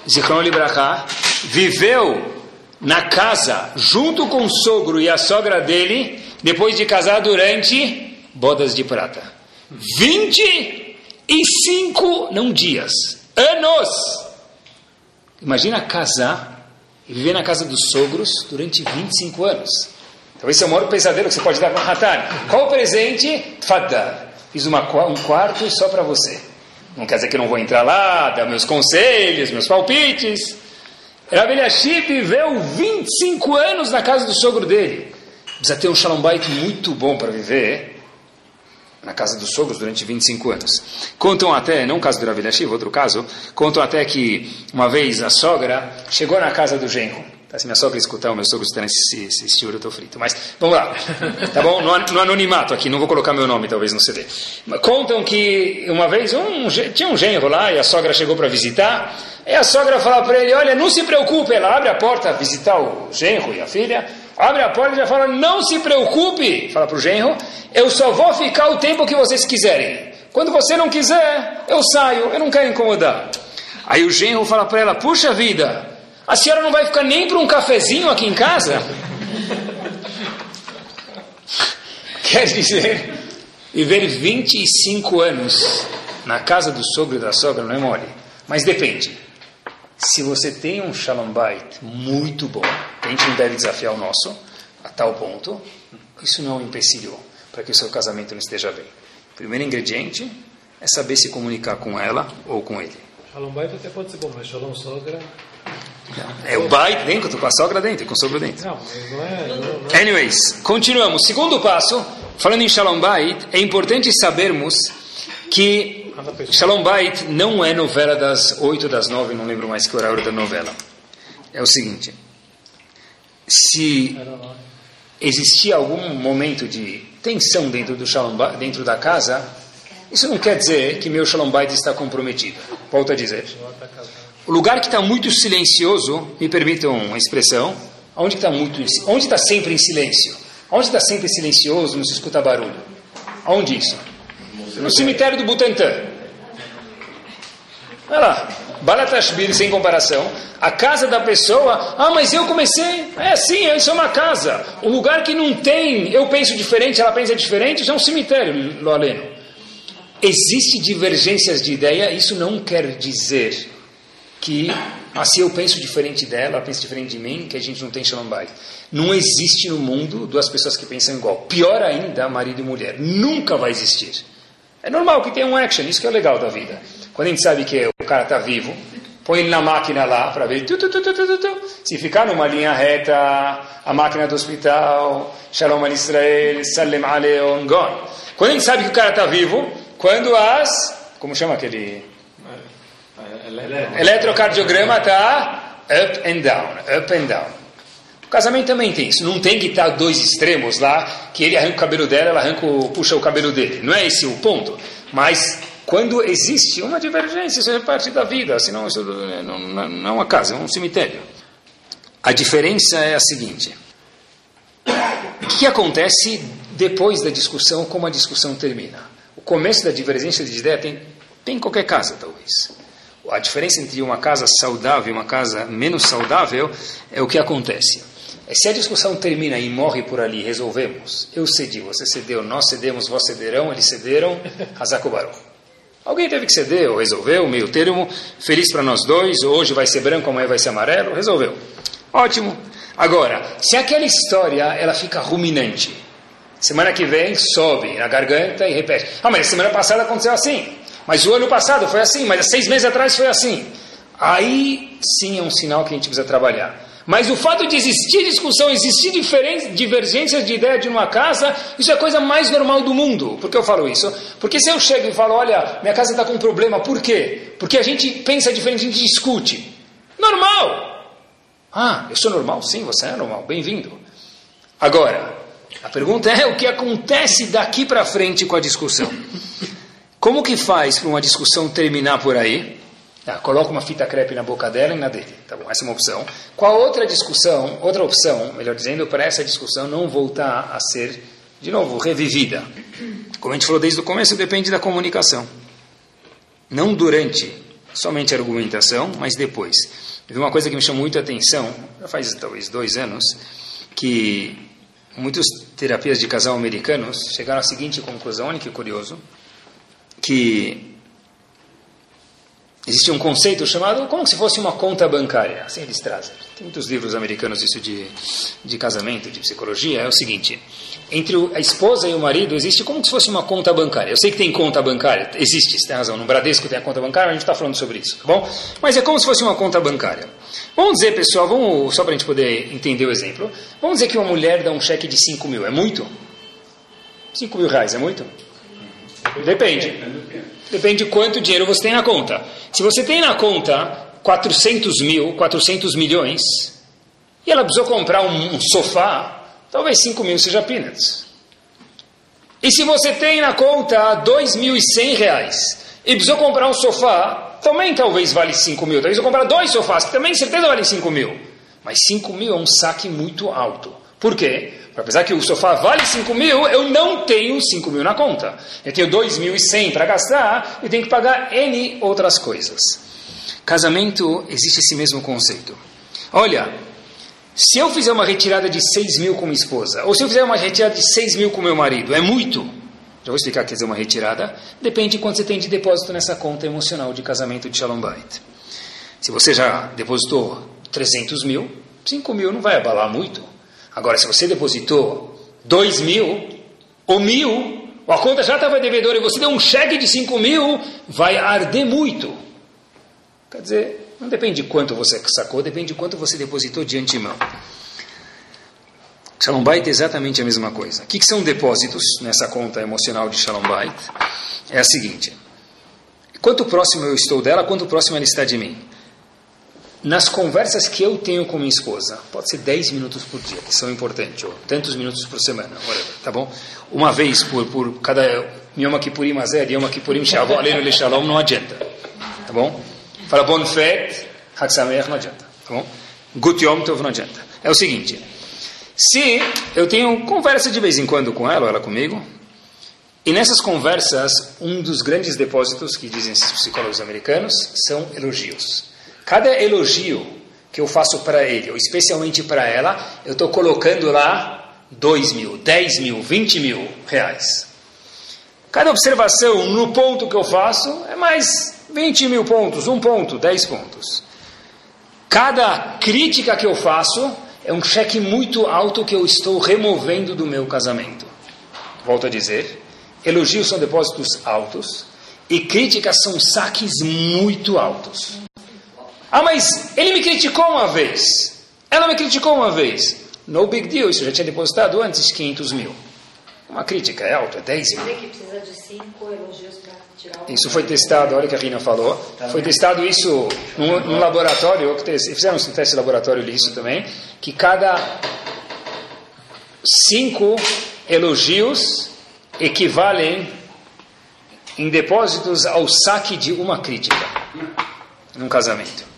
Zichron Libraha, viveu na casa junto com o sogro e a sogra dele, depois de casar durante bodas de prata. 25, não dias, anos. Imagina casar e viver na casa dos sogros durante 25 anos. Talvez seja o maior pesadelo que você pode dar para Hatan. Qual o presente? Fadar. Fiz uma, um quarto só para você. Não quer dizer que eu não vou entrar lá, dar meus conselhos, meus palpites. Rav Eliashib viveu 25 anos na casa do sogro dele. Precisa ter um shalom bait muito bom para viver na casa dos sogros durante 25 anos. Contam até, não o caso do Rav outro caso, contam até que uma vez a sogra chegou na casa do genro. Se minha sogra escutar, o meu sogro escutar esse, esse, esse eu estou frito. Mas, vamos lá. Tá bom? No, no, anonimato aqui, não vou colocar meu nome talvez no CD. Contam que uma vez um, tinha um genro lá e a sogra chegou para visitar. E a sogra fala para ele, olha, não se preocupe, ela abre a porta visitar o genro e a filha abre a porta e já fala: Não se preocupe, fala para o genro, eu só vou ficar o tempo que vocês quiserem. Quando você não quiser, eu saio, eu não quero incomodar. Aí o genro fala para ela: Puxa vida, a senhora não vai ficar nem para um cafezinho aqui em casa? Quer dizer, viver 25 anos na casa do sogro e da sogra não é mole. Mas depende. Se você tem um shalom bait muito bom, a gente não deve desafiar o nosso a tal ponto, isso não é um empecilho para que o seu casamento não esteja bem. Primeiro ingrediente é saber se comunicar com ela ou com ele. Shalom bait até pode ser bom, mas shalom sogra... É o bait dentro, com a sogra dentro, com o sogro dentro. Não, mas não é, não, não. Anyways, continuamos. Segundo passo, falando em shalom bait, é importante sabermos que Shalom Bait não é novela das oito das nove, não lembro mais que horário da novela. É o seguinte: se existir algum momento de tensão dentro do Shalom dentro da casa, isso não quer dizer que meu Shalom Bait está comprometido. Volto a dizer. O lugar que está muito silencioso, me permitam uma expressão, onde está muito, onde está sempre em silêncio, onde está sempre silencioso, não se escuta barulho. Onde isso? no cemitério do Butantã. Olha lá, Balatashbir sem comparação. A casa da pessoa, ah, mas eu comecei. É assim, isso é uma casa. O lugar que não tem, eu penso diferente, ela pensa diferente, já é um cemitério, Loaleno. Existe divergências de ideia, isso não quer dizer que se eu penso diferente dela, ela pensa diferente de mim, que a gente não tem Shalom Bait. Não existe no mundo duas pessoas que pensam igual. Pior ainda, marido e mulher. Nunca vai existir. É normal que tenha um action, isso que é legal da vida. Quando a gente sabe que o cara está vivo, põe ele na máquina lá para ver. Tu, tu, tu, Se ficar numa linha reta, a máquina do hospital, Shalom al Israel, Salem Aleon, gone. Quando a gente sabe que o cara está vivo, quando as. Como chama aquele. Eletrocardiograma está up and down, up and down. O casamento também tem isso. Não tem que estar dois extremos lá, que ele arranca o cabelo dela, ela arranca o, puxa o cabelo dele. Não é esse o ponto. Mas quando existe uma divergência, isso é parte da vida, senão isso não, não, não é uma casa, é um cemitério. A diferença é a seguinte: o que acontece depois da discussão, como a discussão termina? O começo da divergência de ideia tem, tem em qualquer casa, talvez. A diferença entre uma casa saudável e uma casa menos saudável é o que acontece. É se a discussão termina e morre por ali, resolvemos. Eu cedi, você cedeu, nós cedemos, vós cederão, eles cederam, Hazakubaru. Alguém teve que ceder, ou resolveu, meio termo, feliz para nós dois, hoje vai ser branco, amanhã vai ser amarelo, resolveu. Ótimo. Agora, se aquela história ela fica ruminante, semana que vem sobe na garganta e repete. Ah, mas semana passada aconteceu assim. Mas o ano passado foi assim, mas seis meses atrás foi assim. Aí sim é um sinal que a gente precisa trabalhar. Mas o fato de existir discussão, existir divergências de ideia de uma casa, isso é a coisa mais normal do mundo. Por que eu falo isso? Porque se eu chego e falo, olha, minha casa está com um problema, por quê? Porque a gente pensa diferente, a gente discute. Normal! Ah, eu sou normal? Sim, você é normal. Bem-vindo. Agora, a pergunta é o que acontece daqui para frente com a discussão. Como que faz para uma discussão terminar por aí? Ah, coloca uma fita crepe na boca dela e na dele. Tá bom, essa é uma opção. Qual outra discussão, outra opção, melhor dizendo, para essa discussão não voltar a ser, de novo, revivida? Como a gente falou desde o começo, depende da comunicação. Não durante somente a argumentação, mas depois. Teve uma coisa que me chamou muito a atenção, já faz talvez dois anos, que muitos terapias de casal americanos chegaram à seguinte conclusão, olha que curioso, que existe um conceito chamado como se fosse uma conta bancária. Assim eles trazem. Tem muitos livros americanos isso de, de casamento, de psicologia. É o seguinte: entre a esposa e o marido existe como se fosse uma conta bancária. Eu sei que tem conta bancária, existe, você tem razão. No Bradesco tem a conta bancária, a gente está falando sobre isso, tá bom? Mas é como se fosse uma conta bancária. Vamos dizer, pessoal, vamos, só para a gente poder entender o exemplo. Vamos dizer que uma mulher dá um cheque de 5 mil. É muito? 5 mil reais é muito? Depende. Depende de quanto dinheiro você tem na conta. Se você tem na conta 400 mil, 400 milhões, e ela precisou comprar um, um sofá, talvez 5 mil seja peanuts. E se você tem na conta 2.100 reais e precisou comprar um sofá, também talvez vale 5 mil. Talvez eu comprar dois sofás, que também certeza vale 5 mil. Mas 5 mil é um saque muito alto. Por quê? Apesar que o sofá vale 5 mil, eu não tenho 5 mil na conta. Eu tenho 2.100 para gastar e tenho que pagar N outras coisas. Casamento, existe esse mesmo conceito. Olha, se eu fizer uma retirada de 6 mil com minha esposa, ou se eu fizer uma retirada de 6 mil com meu marido, é muito? Já vou explicar o que dizer uma retirada. Depende de quanto você tem de depósito nessa conta emocional de casamento de Shalom Bait. Se você já depositou 300 mil, 5 mil não vai abalar muito. Agora, se você depositou dois mil ou mil, a conta já estava devedora e você deu um cheque de cinco mil, vai arder muito. Quer dizer, não depende de quanto você sacou, depende de quanto você depositou de antemão. Shalom Bait é exatamente a mesma coisa. O que, que são depósitos nessa conta emocional de Shalom Bait? É a seguinte: quanto próximo eu estou dela, quanto próximo ela está de mim nas conversas que eu tenho com minha esposa, pode ser 10 minutos por dia, que são importantes, ou tantos minutos por semana, tá bom? Uma vez por, por cada Yom Kippurim Azer, Yom Kippurim Shavu Aleinu Shalom, não adianta, tá bom? Fala Bon Fet, Hag Sameach, não adianta, tá bom? Gut Yom Tov, não adianta. É o seguinte, se eu tenho conversa de vez em quando com ela, ou ela comigo, e nessas conversas, um dos grandes depósitos que dizem esses psicólogos americanos são elogios. Cada elogio que eu faço para ele, ou especialmente para ela, eu estou colocando lá 2 mil, 10 mil, 20 mil reais. Cada observação no ponto que eu faço é mais 20 mil pontos, um ponto, 10 pontos. Cada crítica que eu faço é um cheque muito alto que eu estou removendo do meu casamento. Volto a dizer, elogios são depósitos altos e críticas são saques muito altos. Ah, mas ele me criticou uma vez. Ela me criticou uma vez. No big deal, isso já tinha depositado antes 500 mil. Uma crítica é alta, é 10 mil. Você que precisa de cinco elogios para tirar o... Isso foi testado, olha o que a Rina falou. Foi testado isso num, num laboratório, fizeram um teste de laboratório disso também, que cada cinco elogios equivalem em depósitos ao saque de uma crítica num casamento.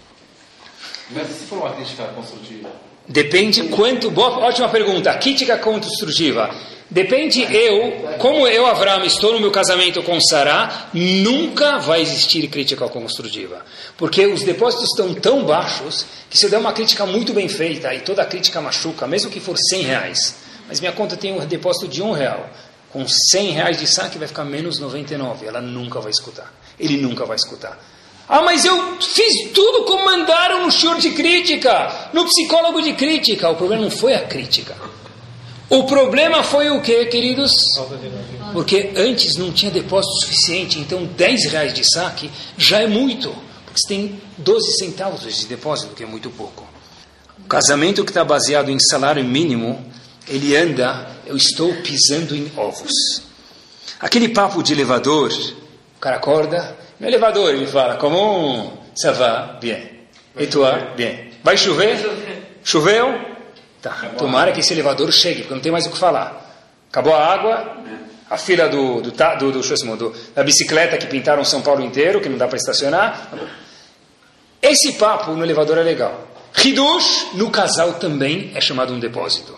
Mas se for uma crítica construtiva? Depende quanto. Boa, ótima pergunta. Crítica construtiva. Depende eu, como eu, Avram, estou no meu casamento com Sarah, nunca vai existir crítica construtiva. Porque os depósitos estão tão baixos que se eu der uma crítica muito bem feita e toda a crítica machuca, mesmo que for 100 reais, mas minha conta tem um depósito de um real, com 100 reais de saque vai ficar menos 99, ela nunca vai escutar. Ele nunca vai escutar. Ah, mas eu fiz tudo como mandaram no show de crítica, no psicólogo de crítica. O problema não foi a crítica. O problema foi o que, queridos? Porque antes não tinha depósito suficiente, então 10 reais de saque já é muito. Porque você tem 12 centavos de depósito, que é muito pouco. O casamento que está baseado em salário mínimo, ele anda, eu estou pisando em ovos. Aquele papo de elevador, o cara acorda, no elevador ele fala, como ça va? Bien. Et toi? Bien. Vai chover? Choveu? Tá. Tomara que esse elevador chegue, porque não tem mais o que falar. Acabou a água, a fila do, do, do, do, do- da bicicleta que pintaram São Paulo inteiro, que não dá para estacionar. Esse papo no elevador é legal. Hidush, no casal também é chamado um depósito.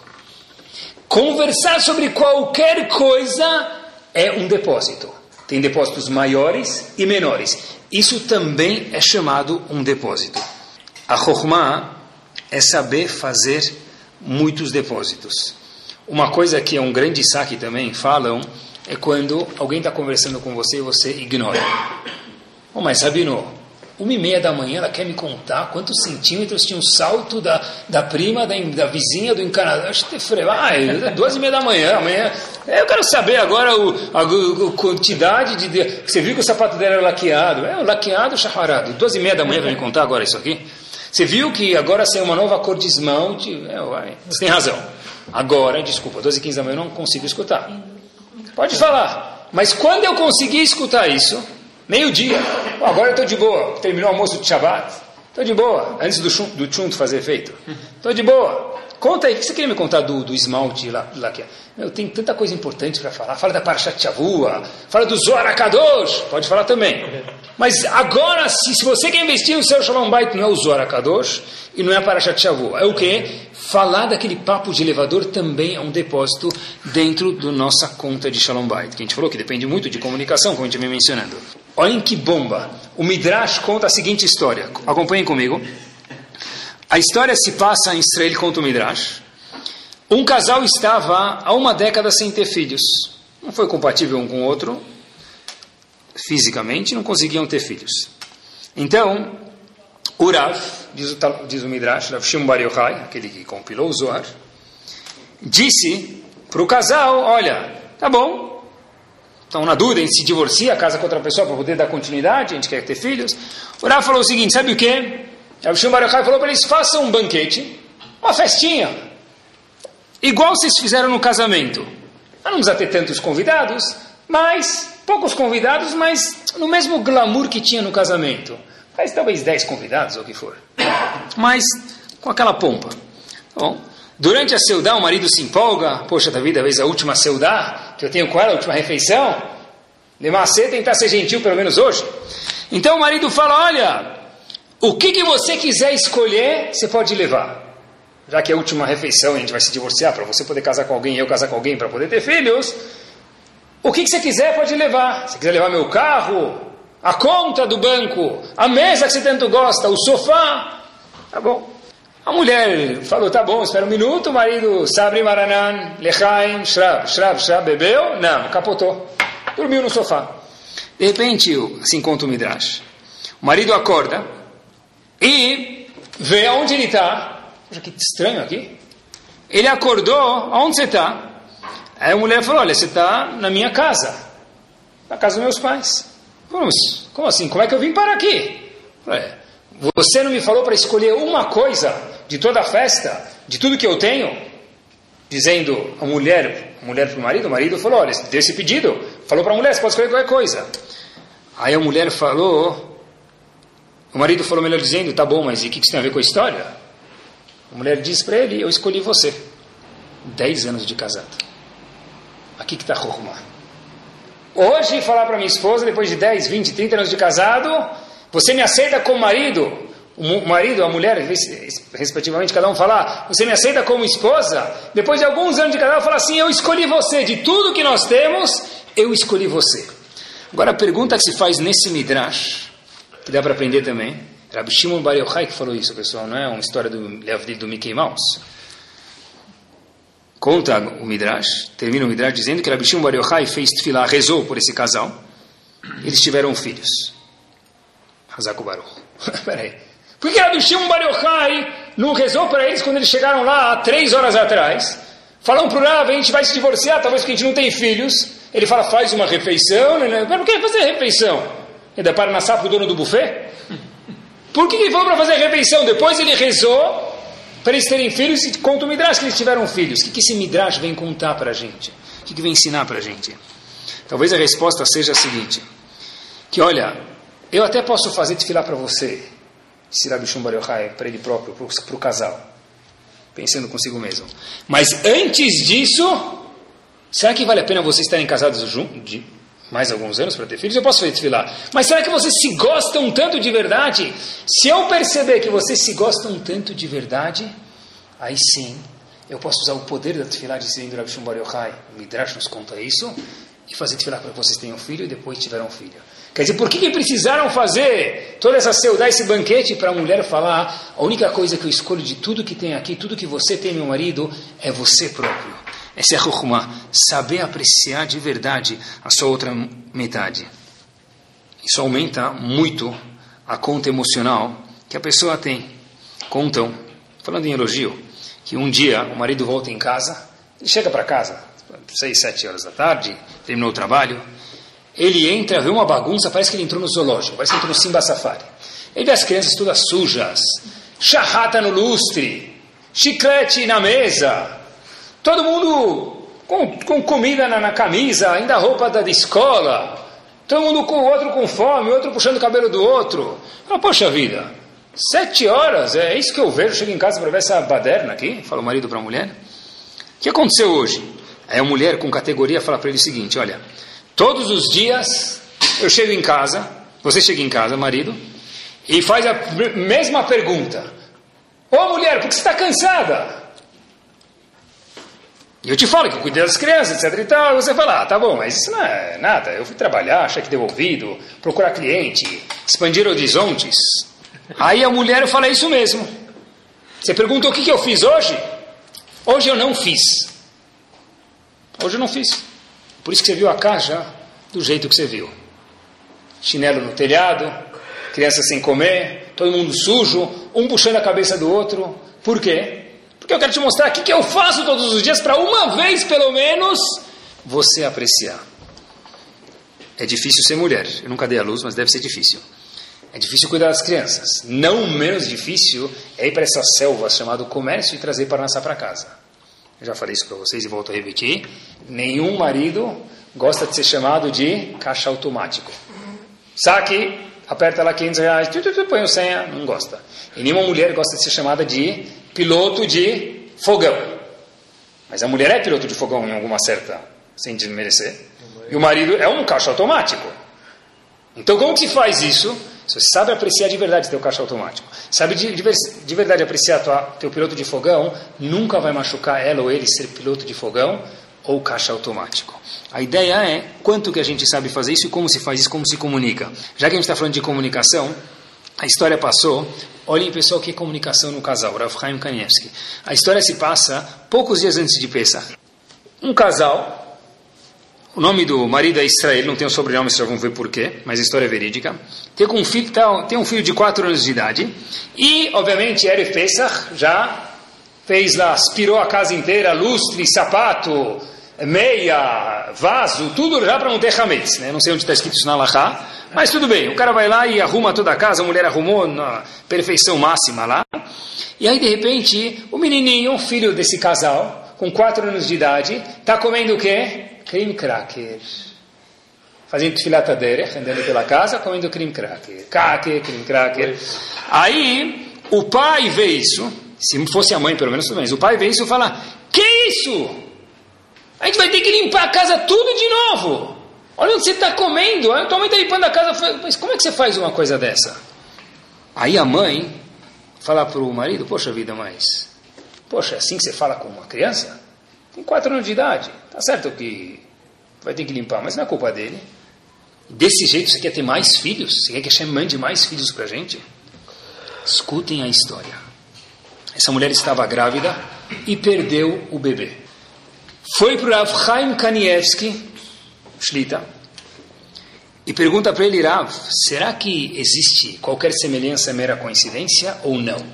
Conversar sobre qualquer coisa é um depósito. Tem depósitos maiores e menores. Isso também é chamado um depósito. A Chokhmah é saber fazer muitos depósitos. Uma coisa que é um grande saque também, falam, é quando alguém está conversando com você e você ignora. Oh, mas Rabino, uma e meia da manhã ela quer me contar quantos centímetros tinha o salto da, da prima, da, da vizinha do encanador. Acho que. Ah, duas e meia da manhã, amanhã. Eu quero saber agora o, a, a quantidade de. Você viu que o sapato dela era laqueado? É, laqueado chaparado. Duas e meia da manhã vai me contar agora isso aqui? Você viu que agora saiu uma nova cor de esmalte? É, você tem razão. Agora, desculpa, 12 e 15 da manhã eu não consigo escutar. Pode falar. Mas quando eu conseguir escutar isso, meio-dia, agora eu estou de boa, terminou o almoço de Shabbat, estou de boa, antes do, chum, do chunto fazer efeito, estou de boa. Conta aí, o que você queria me contar do, do esmalte lá, lá que é? Meu, tanta coisa importante para falar. Fala da Parashat Shavua, fala do Zohar HaKadosh, pode falar também. Mas agora, se, se você quer investir no seu Shalom Bait, não é o Zohar HaKadosh e não é a Parashat Shavua. É o quê? Falar daquele papo de elevador também é um depósito dentro da nossa conta de Shalom Bait, que a gente falou que depende muito de comunicação, como a gente vem mencionando. Olhem que bomba. O Midrash conta a seguinte história. Acompanhem comigo. A história se passa em Israel, conta o Midrash. Um casal estava há uma década sem ter filhos. Não foi compatível um com o outro, fisicamente, não conseguiam ter filhos. Então, o Rav, diz o, diz o Midrash, Rav Shimon Bar Yochai, aquele que compilou o Zohar, disse para o casal, olha, tá bom, estão na dúvida em se divorcia, casa com outra pessoa para poder dar continuidade, a gente quer ter filhos. O Rav falou o seguinte, sabe o Shimon Bar Yochai falou para eles, façam um banquete, uma festinha, igual vocês fizeram no casamento. Não precisa ter tantos convidados, mas poucos convidados, mas no mesmo glamour que tinha no casamento. Faz talvez 10 convidados ou o que for. Mas com aquela pompa. Tá bom? Durante a seudá, o marido se empolga. Poxa, da vida, talvez a última seudá que eu tenho com ela, a última refeição. De macê, tentar ser gentil pelo menos hoje. Então o marido fala: Olha, o que, que você quiser escolher, você pode levar já que é a última refeição a gente vai se divorciar, para você poder casar com alguém e eu casar com alguém para poder ter filhos, o que, que você quiser pode levar. Se quiser levar meu carro, a conta do banco, a mesa que você tanto gosta, o sofá, tá bom. A mulher falou, tá bom, espera um minuto, o marido, Sabri Maranan, Lechaim, Shrab, Shrab, Shrab, bebeu? Não, capotou. Dormiu no sofá. De repente, assim conta o Midrash, o marido acorda e vê aonde ele está. Que estranho aqui. Ele acordou, aonde você está? Aí a mulher falou, olha, você está na minha casa, na casa dos meus pais. Falou, como assim? Como é que eu vim parar aqui? Falei, você não me falou para escolher uma coisa de toda a festa, de tudo que eu tenho? Dizendo a mulher, a mulher para o marido, o marido falou, olha, deu esse pedido, falou para a mulher, você pode escolher qualquer coisa. Aí a mulher falou, o marido falou melhor dizendo, tá bom, mas e o que, que isso tem a ver com a história? A mulher disse para ele, eu escolhi você. Dez anos de casado. Aqui que está Rohma. Hoje, falar para minha esposa, depois de 10, 20, 30 anos de casado, você me aceita como marido, o marido, a mulher, respectivamente, cada um falar, você me aceita como esposa, depois de alguns anos de casado, falar assim, eu escolhi você, de tudo que nós temos, eu escolhi você. Agora a pergunta que se faz nesse Midrash, que dá para aprender também, Rabbi Shimon Bar Yochai que falou isso, pessoal, não é uma história do, do Mickey Mouse. Conta o Midrash, termina o Midrash dizendo que Rabbi Shimon Bar Yochai fez tefilá, rezou por esse casal, eles tiveram filhos. Hazaku Baruch. Peraí. Por que Rabbi Shimon Bar Yochai não rezou para eles quando eles chegaram lá há três horas atrás? Falam para o Rav, a gente vai se divorciar, talvez porque a gente não tem filhos. Ele fala, faz uma refeição. Né? Por que fazer refeição? Dá para nascer para o dono do buffet? Por que ele falou para fazer refeição? Depois ele rezou para eles terem filhos e conta o Midrash que eles tiveram filhos. O que, que esse Midrash vem contar para a gente? O que, que vem ensinar para a gente? Talvez a resposta seja a seguinte: que olha, eu até posso fazer filar para você, disse Rabi Yochai, para ele próprio, para o casal, pensando consigo mesmo. Mas antes disso, será que vale a pena vocês estarem casados juntos? mais alguns anos para ter filhos, eu posso fazer tefilá. Mas será que vocês se gostam tanto de verdade? Se eu perceber que vocês se gostam tanto de verdade, aí sim, eu posso usar o poder da tefilá de Sirin Rabi Shumbar Yochai, o Midrash nos conta isso, e fazer tefilá para que vocês tenham filho e depois tiveram filho. Quer dizer, por que, que precisaram fazer toda essa seudá, esse banquete para a mulher falar a única coisa que eu escolho de tudo que tem aqui, tudo que você tem, meu marido, é você próprio. Essa é a saber apreciar de verdade a sua outra metade. Isso aumenta muito a conta emocional que a pessoa tem. Contam, falando em elogio, que um dia o marido volta em casa, ele chega para casa, seis, sete horas da tarde, terminou o trabalho, ele entra, vê uma bagunça, parece que ele entrou no zoológico, parece que entrou no Simba Safari. Ele vê as crianças todas sujas, charrata no lustre, chiclete na mesa, Todo mundo com, com comida na, na, camisa, ainda roupa da, da escola. Todo mundo com o outro com fome, o outro puxando o cabelo do outro. Ah, poxa vida, sete horas, é isso que eu vejo. Chego em casa para ver essa baderna aqui, fala o marido para a mulher. O que aconteceu hoje? Aí a mulher com categoria fala para ele o seguinte: olha, todos os dias eu chego em casa, você chega em casa, marido, e faz a mesma pergunta: Ô mulher, por que você está cansada? E eu te falo que eu cuidei das crianças, etc e tal, você fala, ah, tá bom, mas isso não é nada. Eu fui trabalhar, cheque devolvido, procurar cliente, expandir horizontes. Aí a mulher fala, é isso mesmo. Você perguntou o que, que eu fiz hoje? Hoje eu não fiz. Hoje eu não fiz. Por isso que você viu a casa do jeito que você viu. Chinelo no telhado, criança sem comer, todo mundo sujo, um puxando a cabeça do outro. Por quê? Porque eu quero te mostrar o que eu faço todos os dias para uma vez, pelo menos, você apreciar. É difícil ser mulher. Eu nunca dei a luz, mas deve ser difícil. É difícil cuidar das crianças. Não menos difícil é ir para essa selva chamada comércio e trazer para nascer para casa. Eu já falei isso para vocês e volto a repetir. Nenhum marido gosta de ser chamado de caixa automático. Saque, aperta lá 500 reais, tu, tu, tu, põe o senha, não gosta. E nenhuma mulher gosta de ser chamada de piloto de fogão. Mas a mulher é piloto de fogão em alguma certa, sem desmerecer. E o marido é um caixa automático. Então, como que se faz isso? Você sabe apreciar de verdade teu caixa automático, sabe de, de, de verdade apreciar tua, teu piloto de fogão, nunca vai machucar ela ou ele ser piloto de fogão ou caixa automático. A ideia é quanto que a gente sabe fazer isso e como se faz isso, como se comunica. Já que a gente está falando de comunicação, a história passou. Olhem, pessoal, que comunicação no casal, Rav Chaim Kanievski. A história se passa poucos dias antes de Pesach. Um casal, O nome do marido é Israel, não tem o sobrenome, vocês vão ver porquê, mas a história é verídica. Tem um filho, tá, tem um filho de 4 anos de idade. E, obviamente, Erev Pesach já fez lá, aspirou a casa inteira, lustre, sapato, meia, vaso, tudo já para não ter hametz. Né? Não sei onde está escrito isso na Lahá, mas tudo bem. O cara vai lá e arruma toda a casa, a mulher arrumou na perfeição máxima lá. E aí, de repente, o menininho, o filho desse casal, com 4 anos de idade, está comendo o quê? Cream cracker. Fazendo tefilata derech, andando pela casa, comendo cream cracker. Cracker, cream cracker. Aí, o pai vê isso, se fosse a mãe, pelo menos, bem. O pai vê isso e fala: Que isso? A gente vai ter que limpar a casa tudo de novo. Olha onde você está comendo. A tua mãe está limpando a casa. Mas como é que você faz uma coisa dessa? Aí a mãe fala para o marido: Poxa vida, mas. Poxa, é assim que você fala com uma criança? Tem quatro anos de idade. Tá certo que vai ter que limpar, mas não é culpa dele. Desse jeito você quer ter mais filhos? Você quer que a Hashem mande mais filhos para a gente? Escutem a história. Essa mulher estava grávida e perdeu o bebê. Foi para Rav Chaim Kanievski, Shlita, e pergunta para ele, Rav, será que existe qualquer semelhança, mera coincidência ou não?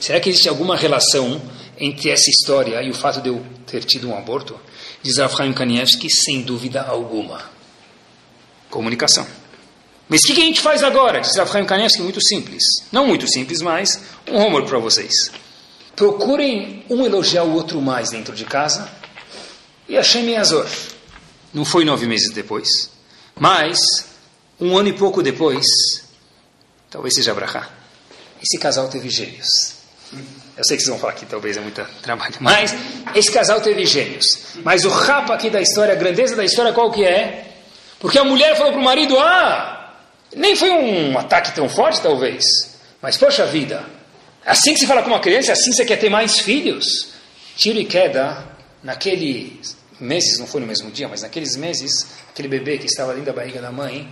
Será que existe alguma relação entre essa história e o fato de eu ter tido um aborto? Diz Chaim Kanievski, sem dúvida alguma. Comunicação. Mas o que, que, a gente faz agora? Diz Chaim Kanievski, muito simples. Não muito simples, mas um homework para vocês. Procurem um elogiar o outro mais dentro de casa. E Hashem Azor. Não foi nove meses depois. Mas, um ano e pouco depois, talvez seja Abraha, esse casal teve gêmeos. Eu sei que vocês vão falar que talvez é muito trabalho, mas esse casal teve gêmeos. Mas o rapa aqui da história, a grandeza da história, qual que é? Porque a mulher falou para o marido, ah, nem foi um ataque tão forte talvez, mas poxa vida, Assim que se fala com uma criança, assim você quer ter mais filhos. Tiro e queda, naqueles meses, não foi no mesmo dia, mas naqueles meses, aquele bebê que estava dentro da barriga da mãe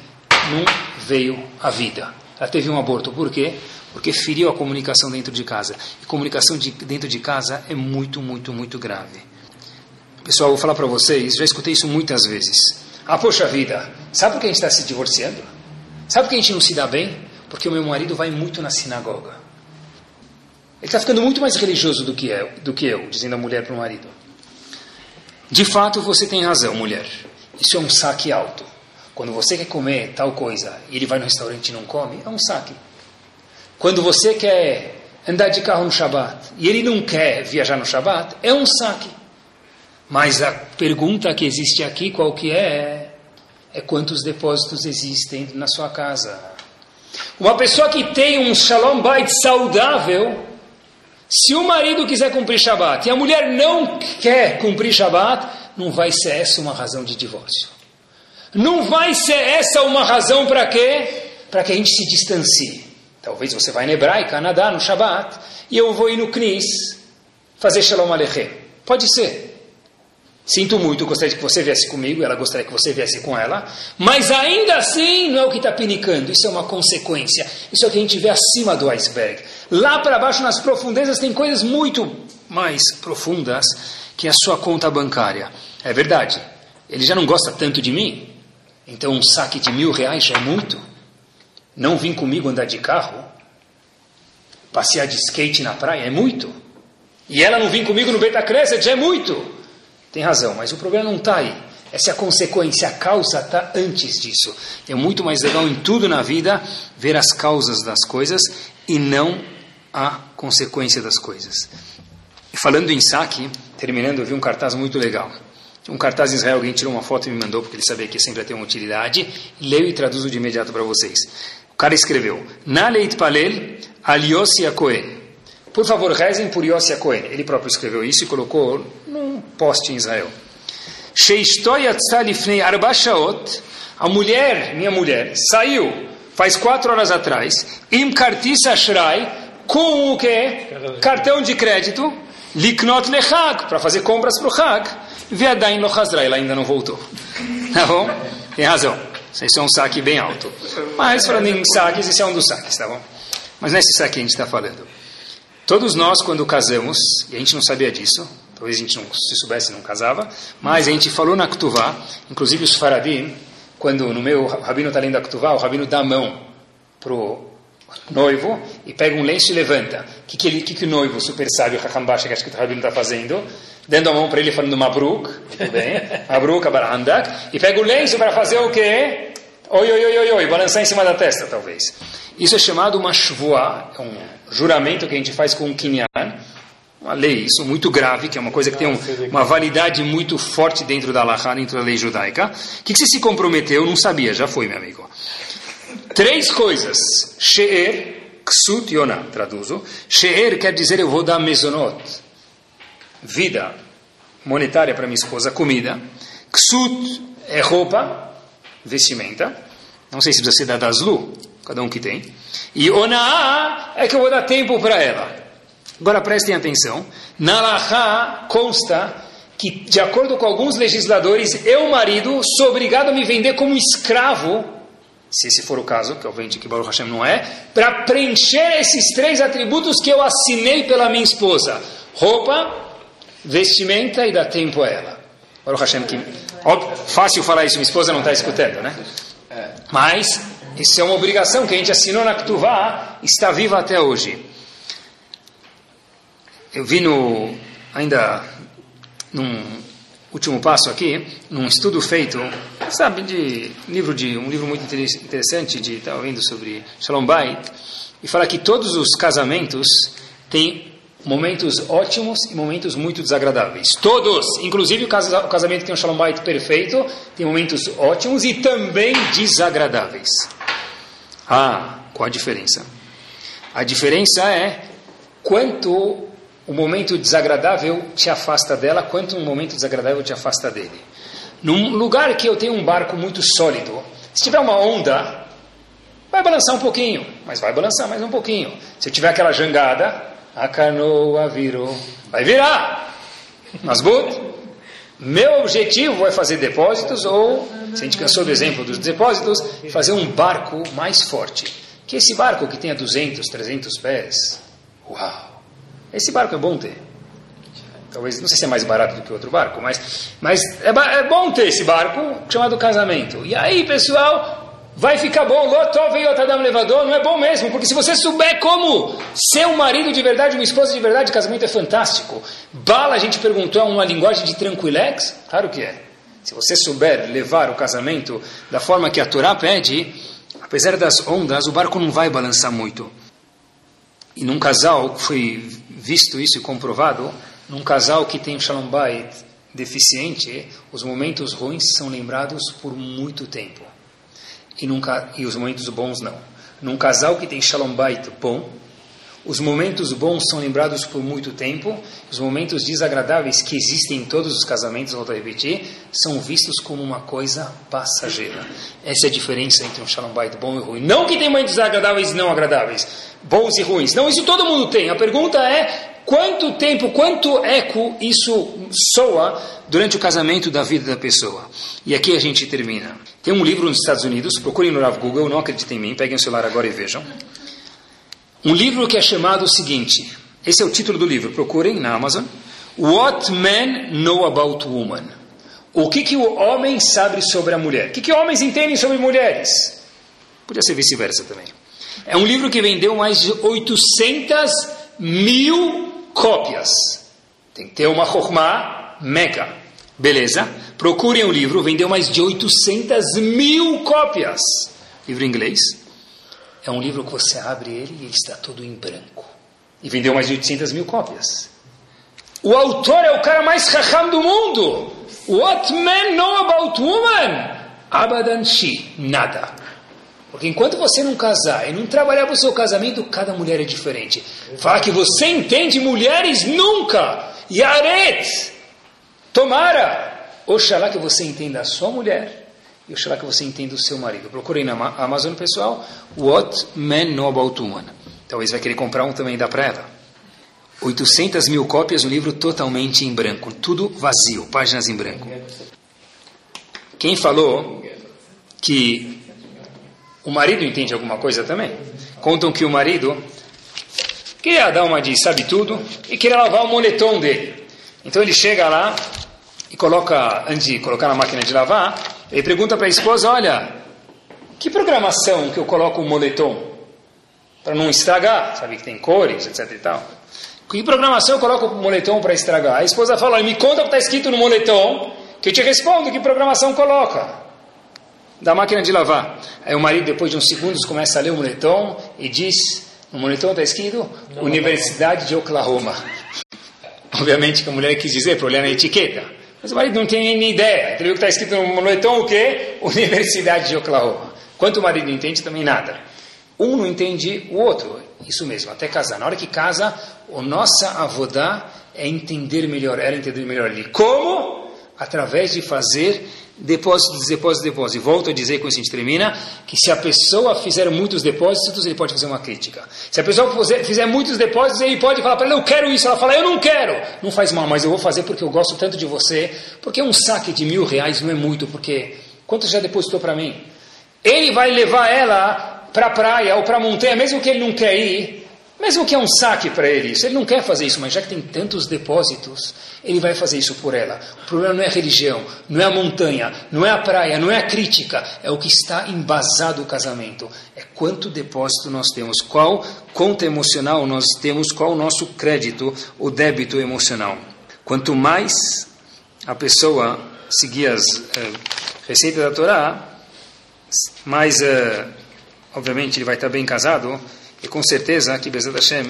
não veio à vida. Ela teve um aborto. Por quê? Porque feriu a comunicação dentro de casa. E comunicação de, dentro de casa é muito, muito, muito grave. Pessoal, vou falar para vocês, já escutei isso muitas vezes. Ah, poxa vida, sabe por que a gente está se divorciando? Sabe por que a gente não se dá bem? Porque o meu marido vai muito na sinagoga. Ele está ficando muito mais religioso do que, eu, do que eu, dizendo a mulher para o marido. De fato, você tem razão, mulher. Isso é um saque alto. Quando você quer comer tal coisa e ele vai no restaurante e não come, é um saque. Quando você quer andar de carro no Shabat e ele não quer viajar no Shabat, é um saque. Mas a pergunta que existe aqui, qual que é? É quantos depósitos existem na sua casa. Uma pessoa que tem um Shalom Bait saudável, se o marido quiser cumprir Shabat e a mulher não quer cumprir Shabat, não vai ser essa uma razão de divórcio. Não vai ser essa uma razão para quê? Para que a gente se distancie. Talvez você vai na Hebraica, Canadá, no Shabat, e eu vou ir no Knis fazer Shalom Aleichem. Pode ser. Sinto muito, gostaria que você viesse comigo, ela gostaria que você viesse com ela, mas ainda assim não é o que está pinicando, isso é uma consequência, isso é o que a gente vê acima do iceberg. Lá para baixo, nas profundezas, tem coisas muito mais profundas que a sua conta bancária. É verdade, ele já não gosta tanto de mim, então um saque de mil reais já é muito. Não vir comigo andar de carro, passear de skate na praia é muito. E ela não vir comigo no Beta Crescent é muito. Tem razão, mas o problema não está aí. Essa é a consequência, a causa está antes disso. É muito mais legal em tudo na vida ver as causas das coisas e não a consequência das coisas. E falando em saque, terminando, eu vi um cartaz muito legal. Um cartaz em Israel, alguém tirou uma foto e me mandou, porque ele sabia que sempre ia ter uma utilidade. Leio e traduzo de imediato para vocês. Cara escreveu: Naleit Palel Aliossi Cohen. Por favor, rezem por Yossi Cohen. Ele próprio escreveu isso e colocou num poste em Israel. A mulher, minha mulher, saiu faz quatro horas atrás, im kartis com o que? Cartão de crédito, liknot lechag, para fazer compras para o Hag, veadain lochazra, ela ainda não voltou. Tá bom? Tem razão. Isso é um saque bem alto. Mas falando em saques, esse é um dos saques, tá bom? Mas nesse saque a gente está falando. Todos nós, quando casamos, e a gente não sabia disso, Talvez a gente não, se soubesse não casava. Mas a gente falou na Ktuvá, inclusive os faradim, quando no meu o rabino está lendo a Ktuvá, o rabino dá a mão pro noivo e pega um lenço e levanta. O que, que, ele, que, que o noivo, super sábio, Hakambasha, que acho que o rabino está fazendo? Dando a mão para ele falando Mabruk, tudo bem? Mabruk, Abarandak. E pega o lenço para fazer o quê? Oi, oi, oi, oi, oi, balançar em cima da testa, talvez. Isso é chamado uma shvuah, é um juramento que a gente faz com um kinyan, uma lei, isso muito grave, que é uma coisa que tem um, uma validade muito forte dentro da Allahá, dentro da lei judaica. O que, que você se comprometeu? Não sabia, já foi, meu amigo. Três coisas. She'er, ksut yonah, traduzo. She'er quer dizer eu vou dar mezonot, vida monetária para minha esposa, comida. Ksut é roupa, vestimenta. Não sei se precisa ser da Daslu, cada um que tem. E Onaá é que eu vou dar tempo para ela. Agora prestem atenção. Na Lahá consta que, de acordo com alguns legisladores, eu, marido, sou obrigado a me vender como escravo, se esse for o caso, que obviamente que Baruch Hashem não é, para preencher esses três atributos que eu assinei pela minha esposa: roupa, vestimenta e dar tempo a ela. Baruch Hashem, que, óbvio, fácil falar isso, minha esposa não está escutando, né? Mas, isso é uma obrigação que a gente assinou na Ktuvá, está viva até hoje. Eu vi no, ainda num último passo aqui, num estudo feito, sabe, de livro de um livro muito interessante de estava vendo sobre Shalom Bait, e fala que todos os casamentos têm momentos ótimos e momentos muito desagradáveis. Todos, inclusive o casamento que tem um Shalom Bait perfeito, tem momentos ótimos e também desagradáveis. Ah, qual a diferença? A diferença é quanto o momento desagradável te afasta dela, quanto um momento desagradável te afasta dele. Num lugar que eu tenho um barco muito sólido, se tiver uma onda, vai balançar um pouquinho, mas vai balançar mais um pouquinho. Se eu tiver aquela jangada, a canoa virou, vai virar. Mas meu objetivo é fazer depósitos ou, se a gente cansou do exemplo dos depósitos, fazer um barco mais forte. Que esse barco que tenha 200, 300 pés, uau! Esse barco é bom ter. Talvez, não sei se é mais barato do que outro barco, mas, mas é, é bom ter esse barco chamado casamento. E aí, pessoal, vai ficar bom. Lotov e levador, não é bom mesmo, porque se você souber como ser um marido de verdade, uma esposa de verdade, casamento é fantástico. Bala, a gente perguntou, é uma linguagem de tranquilex? Claro que é. Se você souber levar o casamento da forma que a Torá pede, apesar das ondas, o barco não vai balançar muito. E num casal, foi visto isso e comprovado, num casal que tem Shalom Bait deficiente, os momentos ruins são lembrados por muito tempo. E, nunca, e os momentos bons não. Num casal que tem Shalom Bait bom, os momentos bons são lembrados por muito tempo, os momentos desagradáveis que existem em todos os casamentos, volto a repetir, são vistos como uma coisa passageira. Essa é a diferença entre um Shalom Bait bom e ruim. Não que tem momentos agradáveis e não agradáveis, bons e ruins. Não, isso todo mundo tem. A pergunta é quanto tempo, quanto eco isso soa durante o casamento da vida da pessoa. E aqui a gente termina. Tem um livro nos Estados Unidos, procurem no Google, não acreditem em mim, peguem o celular agora e vejam. Um livro que é chamado o seguinte: esse é o título do livro, procurem na Amazon. What Men Know About Woman. O que, que o homem sabe sobre a mulher? O que, que homens entendem sobre mulheres? Podia ser vice-versa também. É um livro que vendeu mais de 800 mil cópias. Tem que ter uma Chokhmah mega. Beleza? Procurem o livro, vendeu mais de 800 mil cópias. Livro em inglês. É um livro que você abre ele e ele está todo em branco. E vendeu mais de 800 mil cópias. O autor é o cara mais raham do mundo. What men know about woman? Abadan shi. Nada. Porque enquanto você não casar e não trabalhar para o seu casamento, cada mulher é diferente. Falar que você entende mulheres nunca. Yaret. Tomara. Oxalá que você entenda a sua mulher e oxalá que você entenda o seu marido. Procurei na Amazon, pessoal, What Men Know About Woman. Talvez vai querer comprar um também da preva. 800 mil cópias, um livro totalmente em branco, tudo vazio, páginas em branco. Quem falou que o marido entende alguma coisa também? Contam que o marido queria dar uma de sabe tudo e queria lavar o moletom dele. Então ele chega lá e coloca, antes de colocar na máquina de lavar, ele pergunta para a esposa, olha, que programação que eu coloco o moletom? Para não estragar, sabe que tem cores, etc e tal. Que programação eu coloco o moletom para estragar? A esposa fala, me conta o que está escrito no moletom, que eu te respondo que programação coloca. Da máquina de lavar. Aí o marido, depois de uns segundos, começa a ler o moletom e diz, no moletom está escrito, Universidade de Oklahoma. Obviamente que a mulher quis dizer para olhar na etiqueta. Mas o marido não tem nem ideia. Ele viu que está escrito no moletom o quê? Universidade de Oklahoma. Quanto o marido entende, também nada. Um não entende o outro. Isso mesmo, até casar. Na hora que casa, a nossa avodá é entender melhor, ela entender melhor ali. Como? Através de fazer depósitos, depósitos, depósitos. E volto a dizer, com isso a gente termina, que se a pessoa fizer muitos depósitos, ele pode fazer uma crítica. Se a pessoa fizer muitos depósitos, ele pode falar para ela, eu quero isso. Ela fala, eu não quero. Não faz mal, mas eu vou fazer porque eu gosto tanto de você. Porque um saque de mil reais não é muito, porque quanto já depositou para mim? Ele vai levar ela para a praia ou para a montanha, mesmo que ele não quer ir, mesmo que é um saque para ele, isso, ele não quer fazer isso, mas já que tem tantos depósitos, ele vai fazer isso por ela. O problema não é a religião, não é a montanha, não é a praia, não é a crítica, é o que está embasado o casamento. É quanto depósito nós temos, qual conta emocional nós temos, qual o nosso crédito, o débito emocional. Quanto mais a pessoa seguir as eh, receitas da Torá, mais, eh, obviamente, ele vai estar bem casado e com certeza que Bezat Hashem,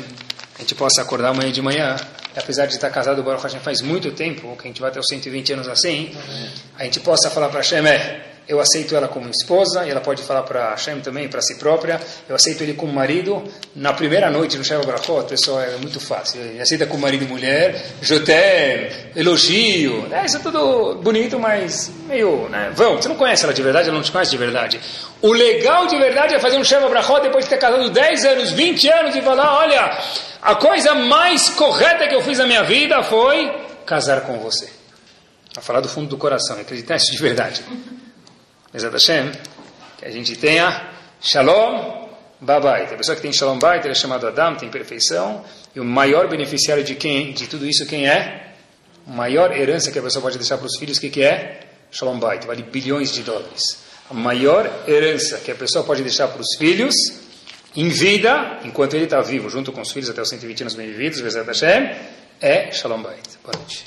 a gente possa acordar amanhã de manhã, apesar de estar casado, o Baruch Hashem faz muito tempo, que a gente vai até os 120 anos assim, a gente possa falar para Hashem, é, eu aceito ela como esposa, e ela pode falar para Hashem também, para si própria, eu aceito ele como marido. Na primeira noite no Sheva Brachot, pessoal, é muito fácil. Ele aceita como marido e mulher, jotem, elogio, né? isso é tudo bonito, mas meio, né? Vão, você não conhece ela de verdade, ela não te conhece de verdade. O legal de verdade é fazer um Sheva Brachot depois de ter casado 10 anos, 20 anos, e falar, olha, a coisa mais correta que eu fiz na minha vida foi casar com você. A falar do fundo do coração, acreditar isso de verdade. Bezat Hashem, que a gente tenha Shalom Babait. A pessoa que tem Shalom Bait, ele é chamado Adam, tem perfeição, e o maior beneficiário de quem, de tudo isso, quem é? A maior herança que a pessoa pode deixar para os filhos, o que, que é? Shalom Bait, vale bilhões de dólares. A maior herança que a pessoa pode deixar para os filhos, em vida, enquanto ele está vivo, junto com os filhos até os 120 anos bem vividos, Bezat Hashem, é Shalom Bait. Boa noite.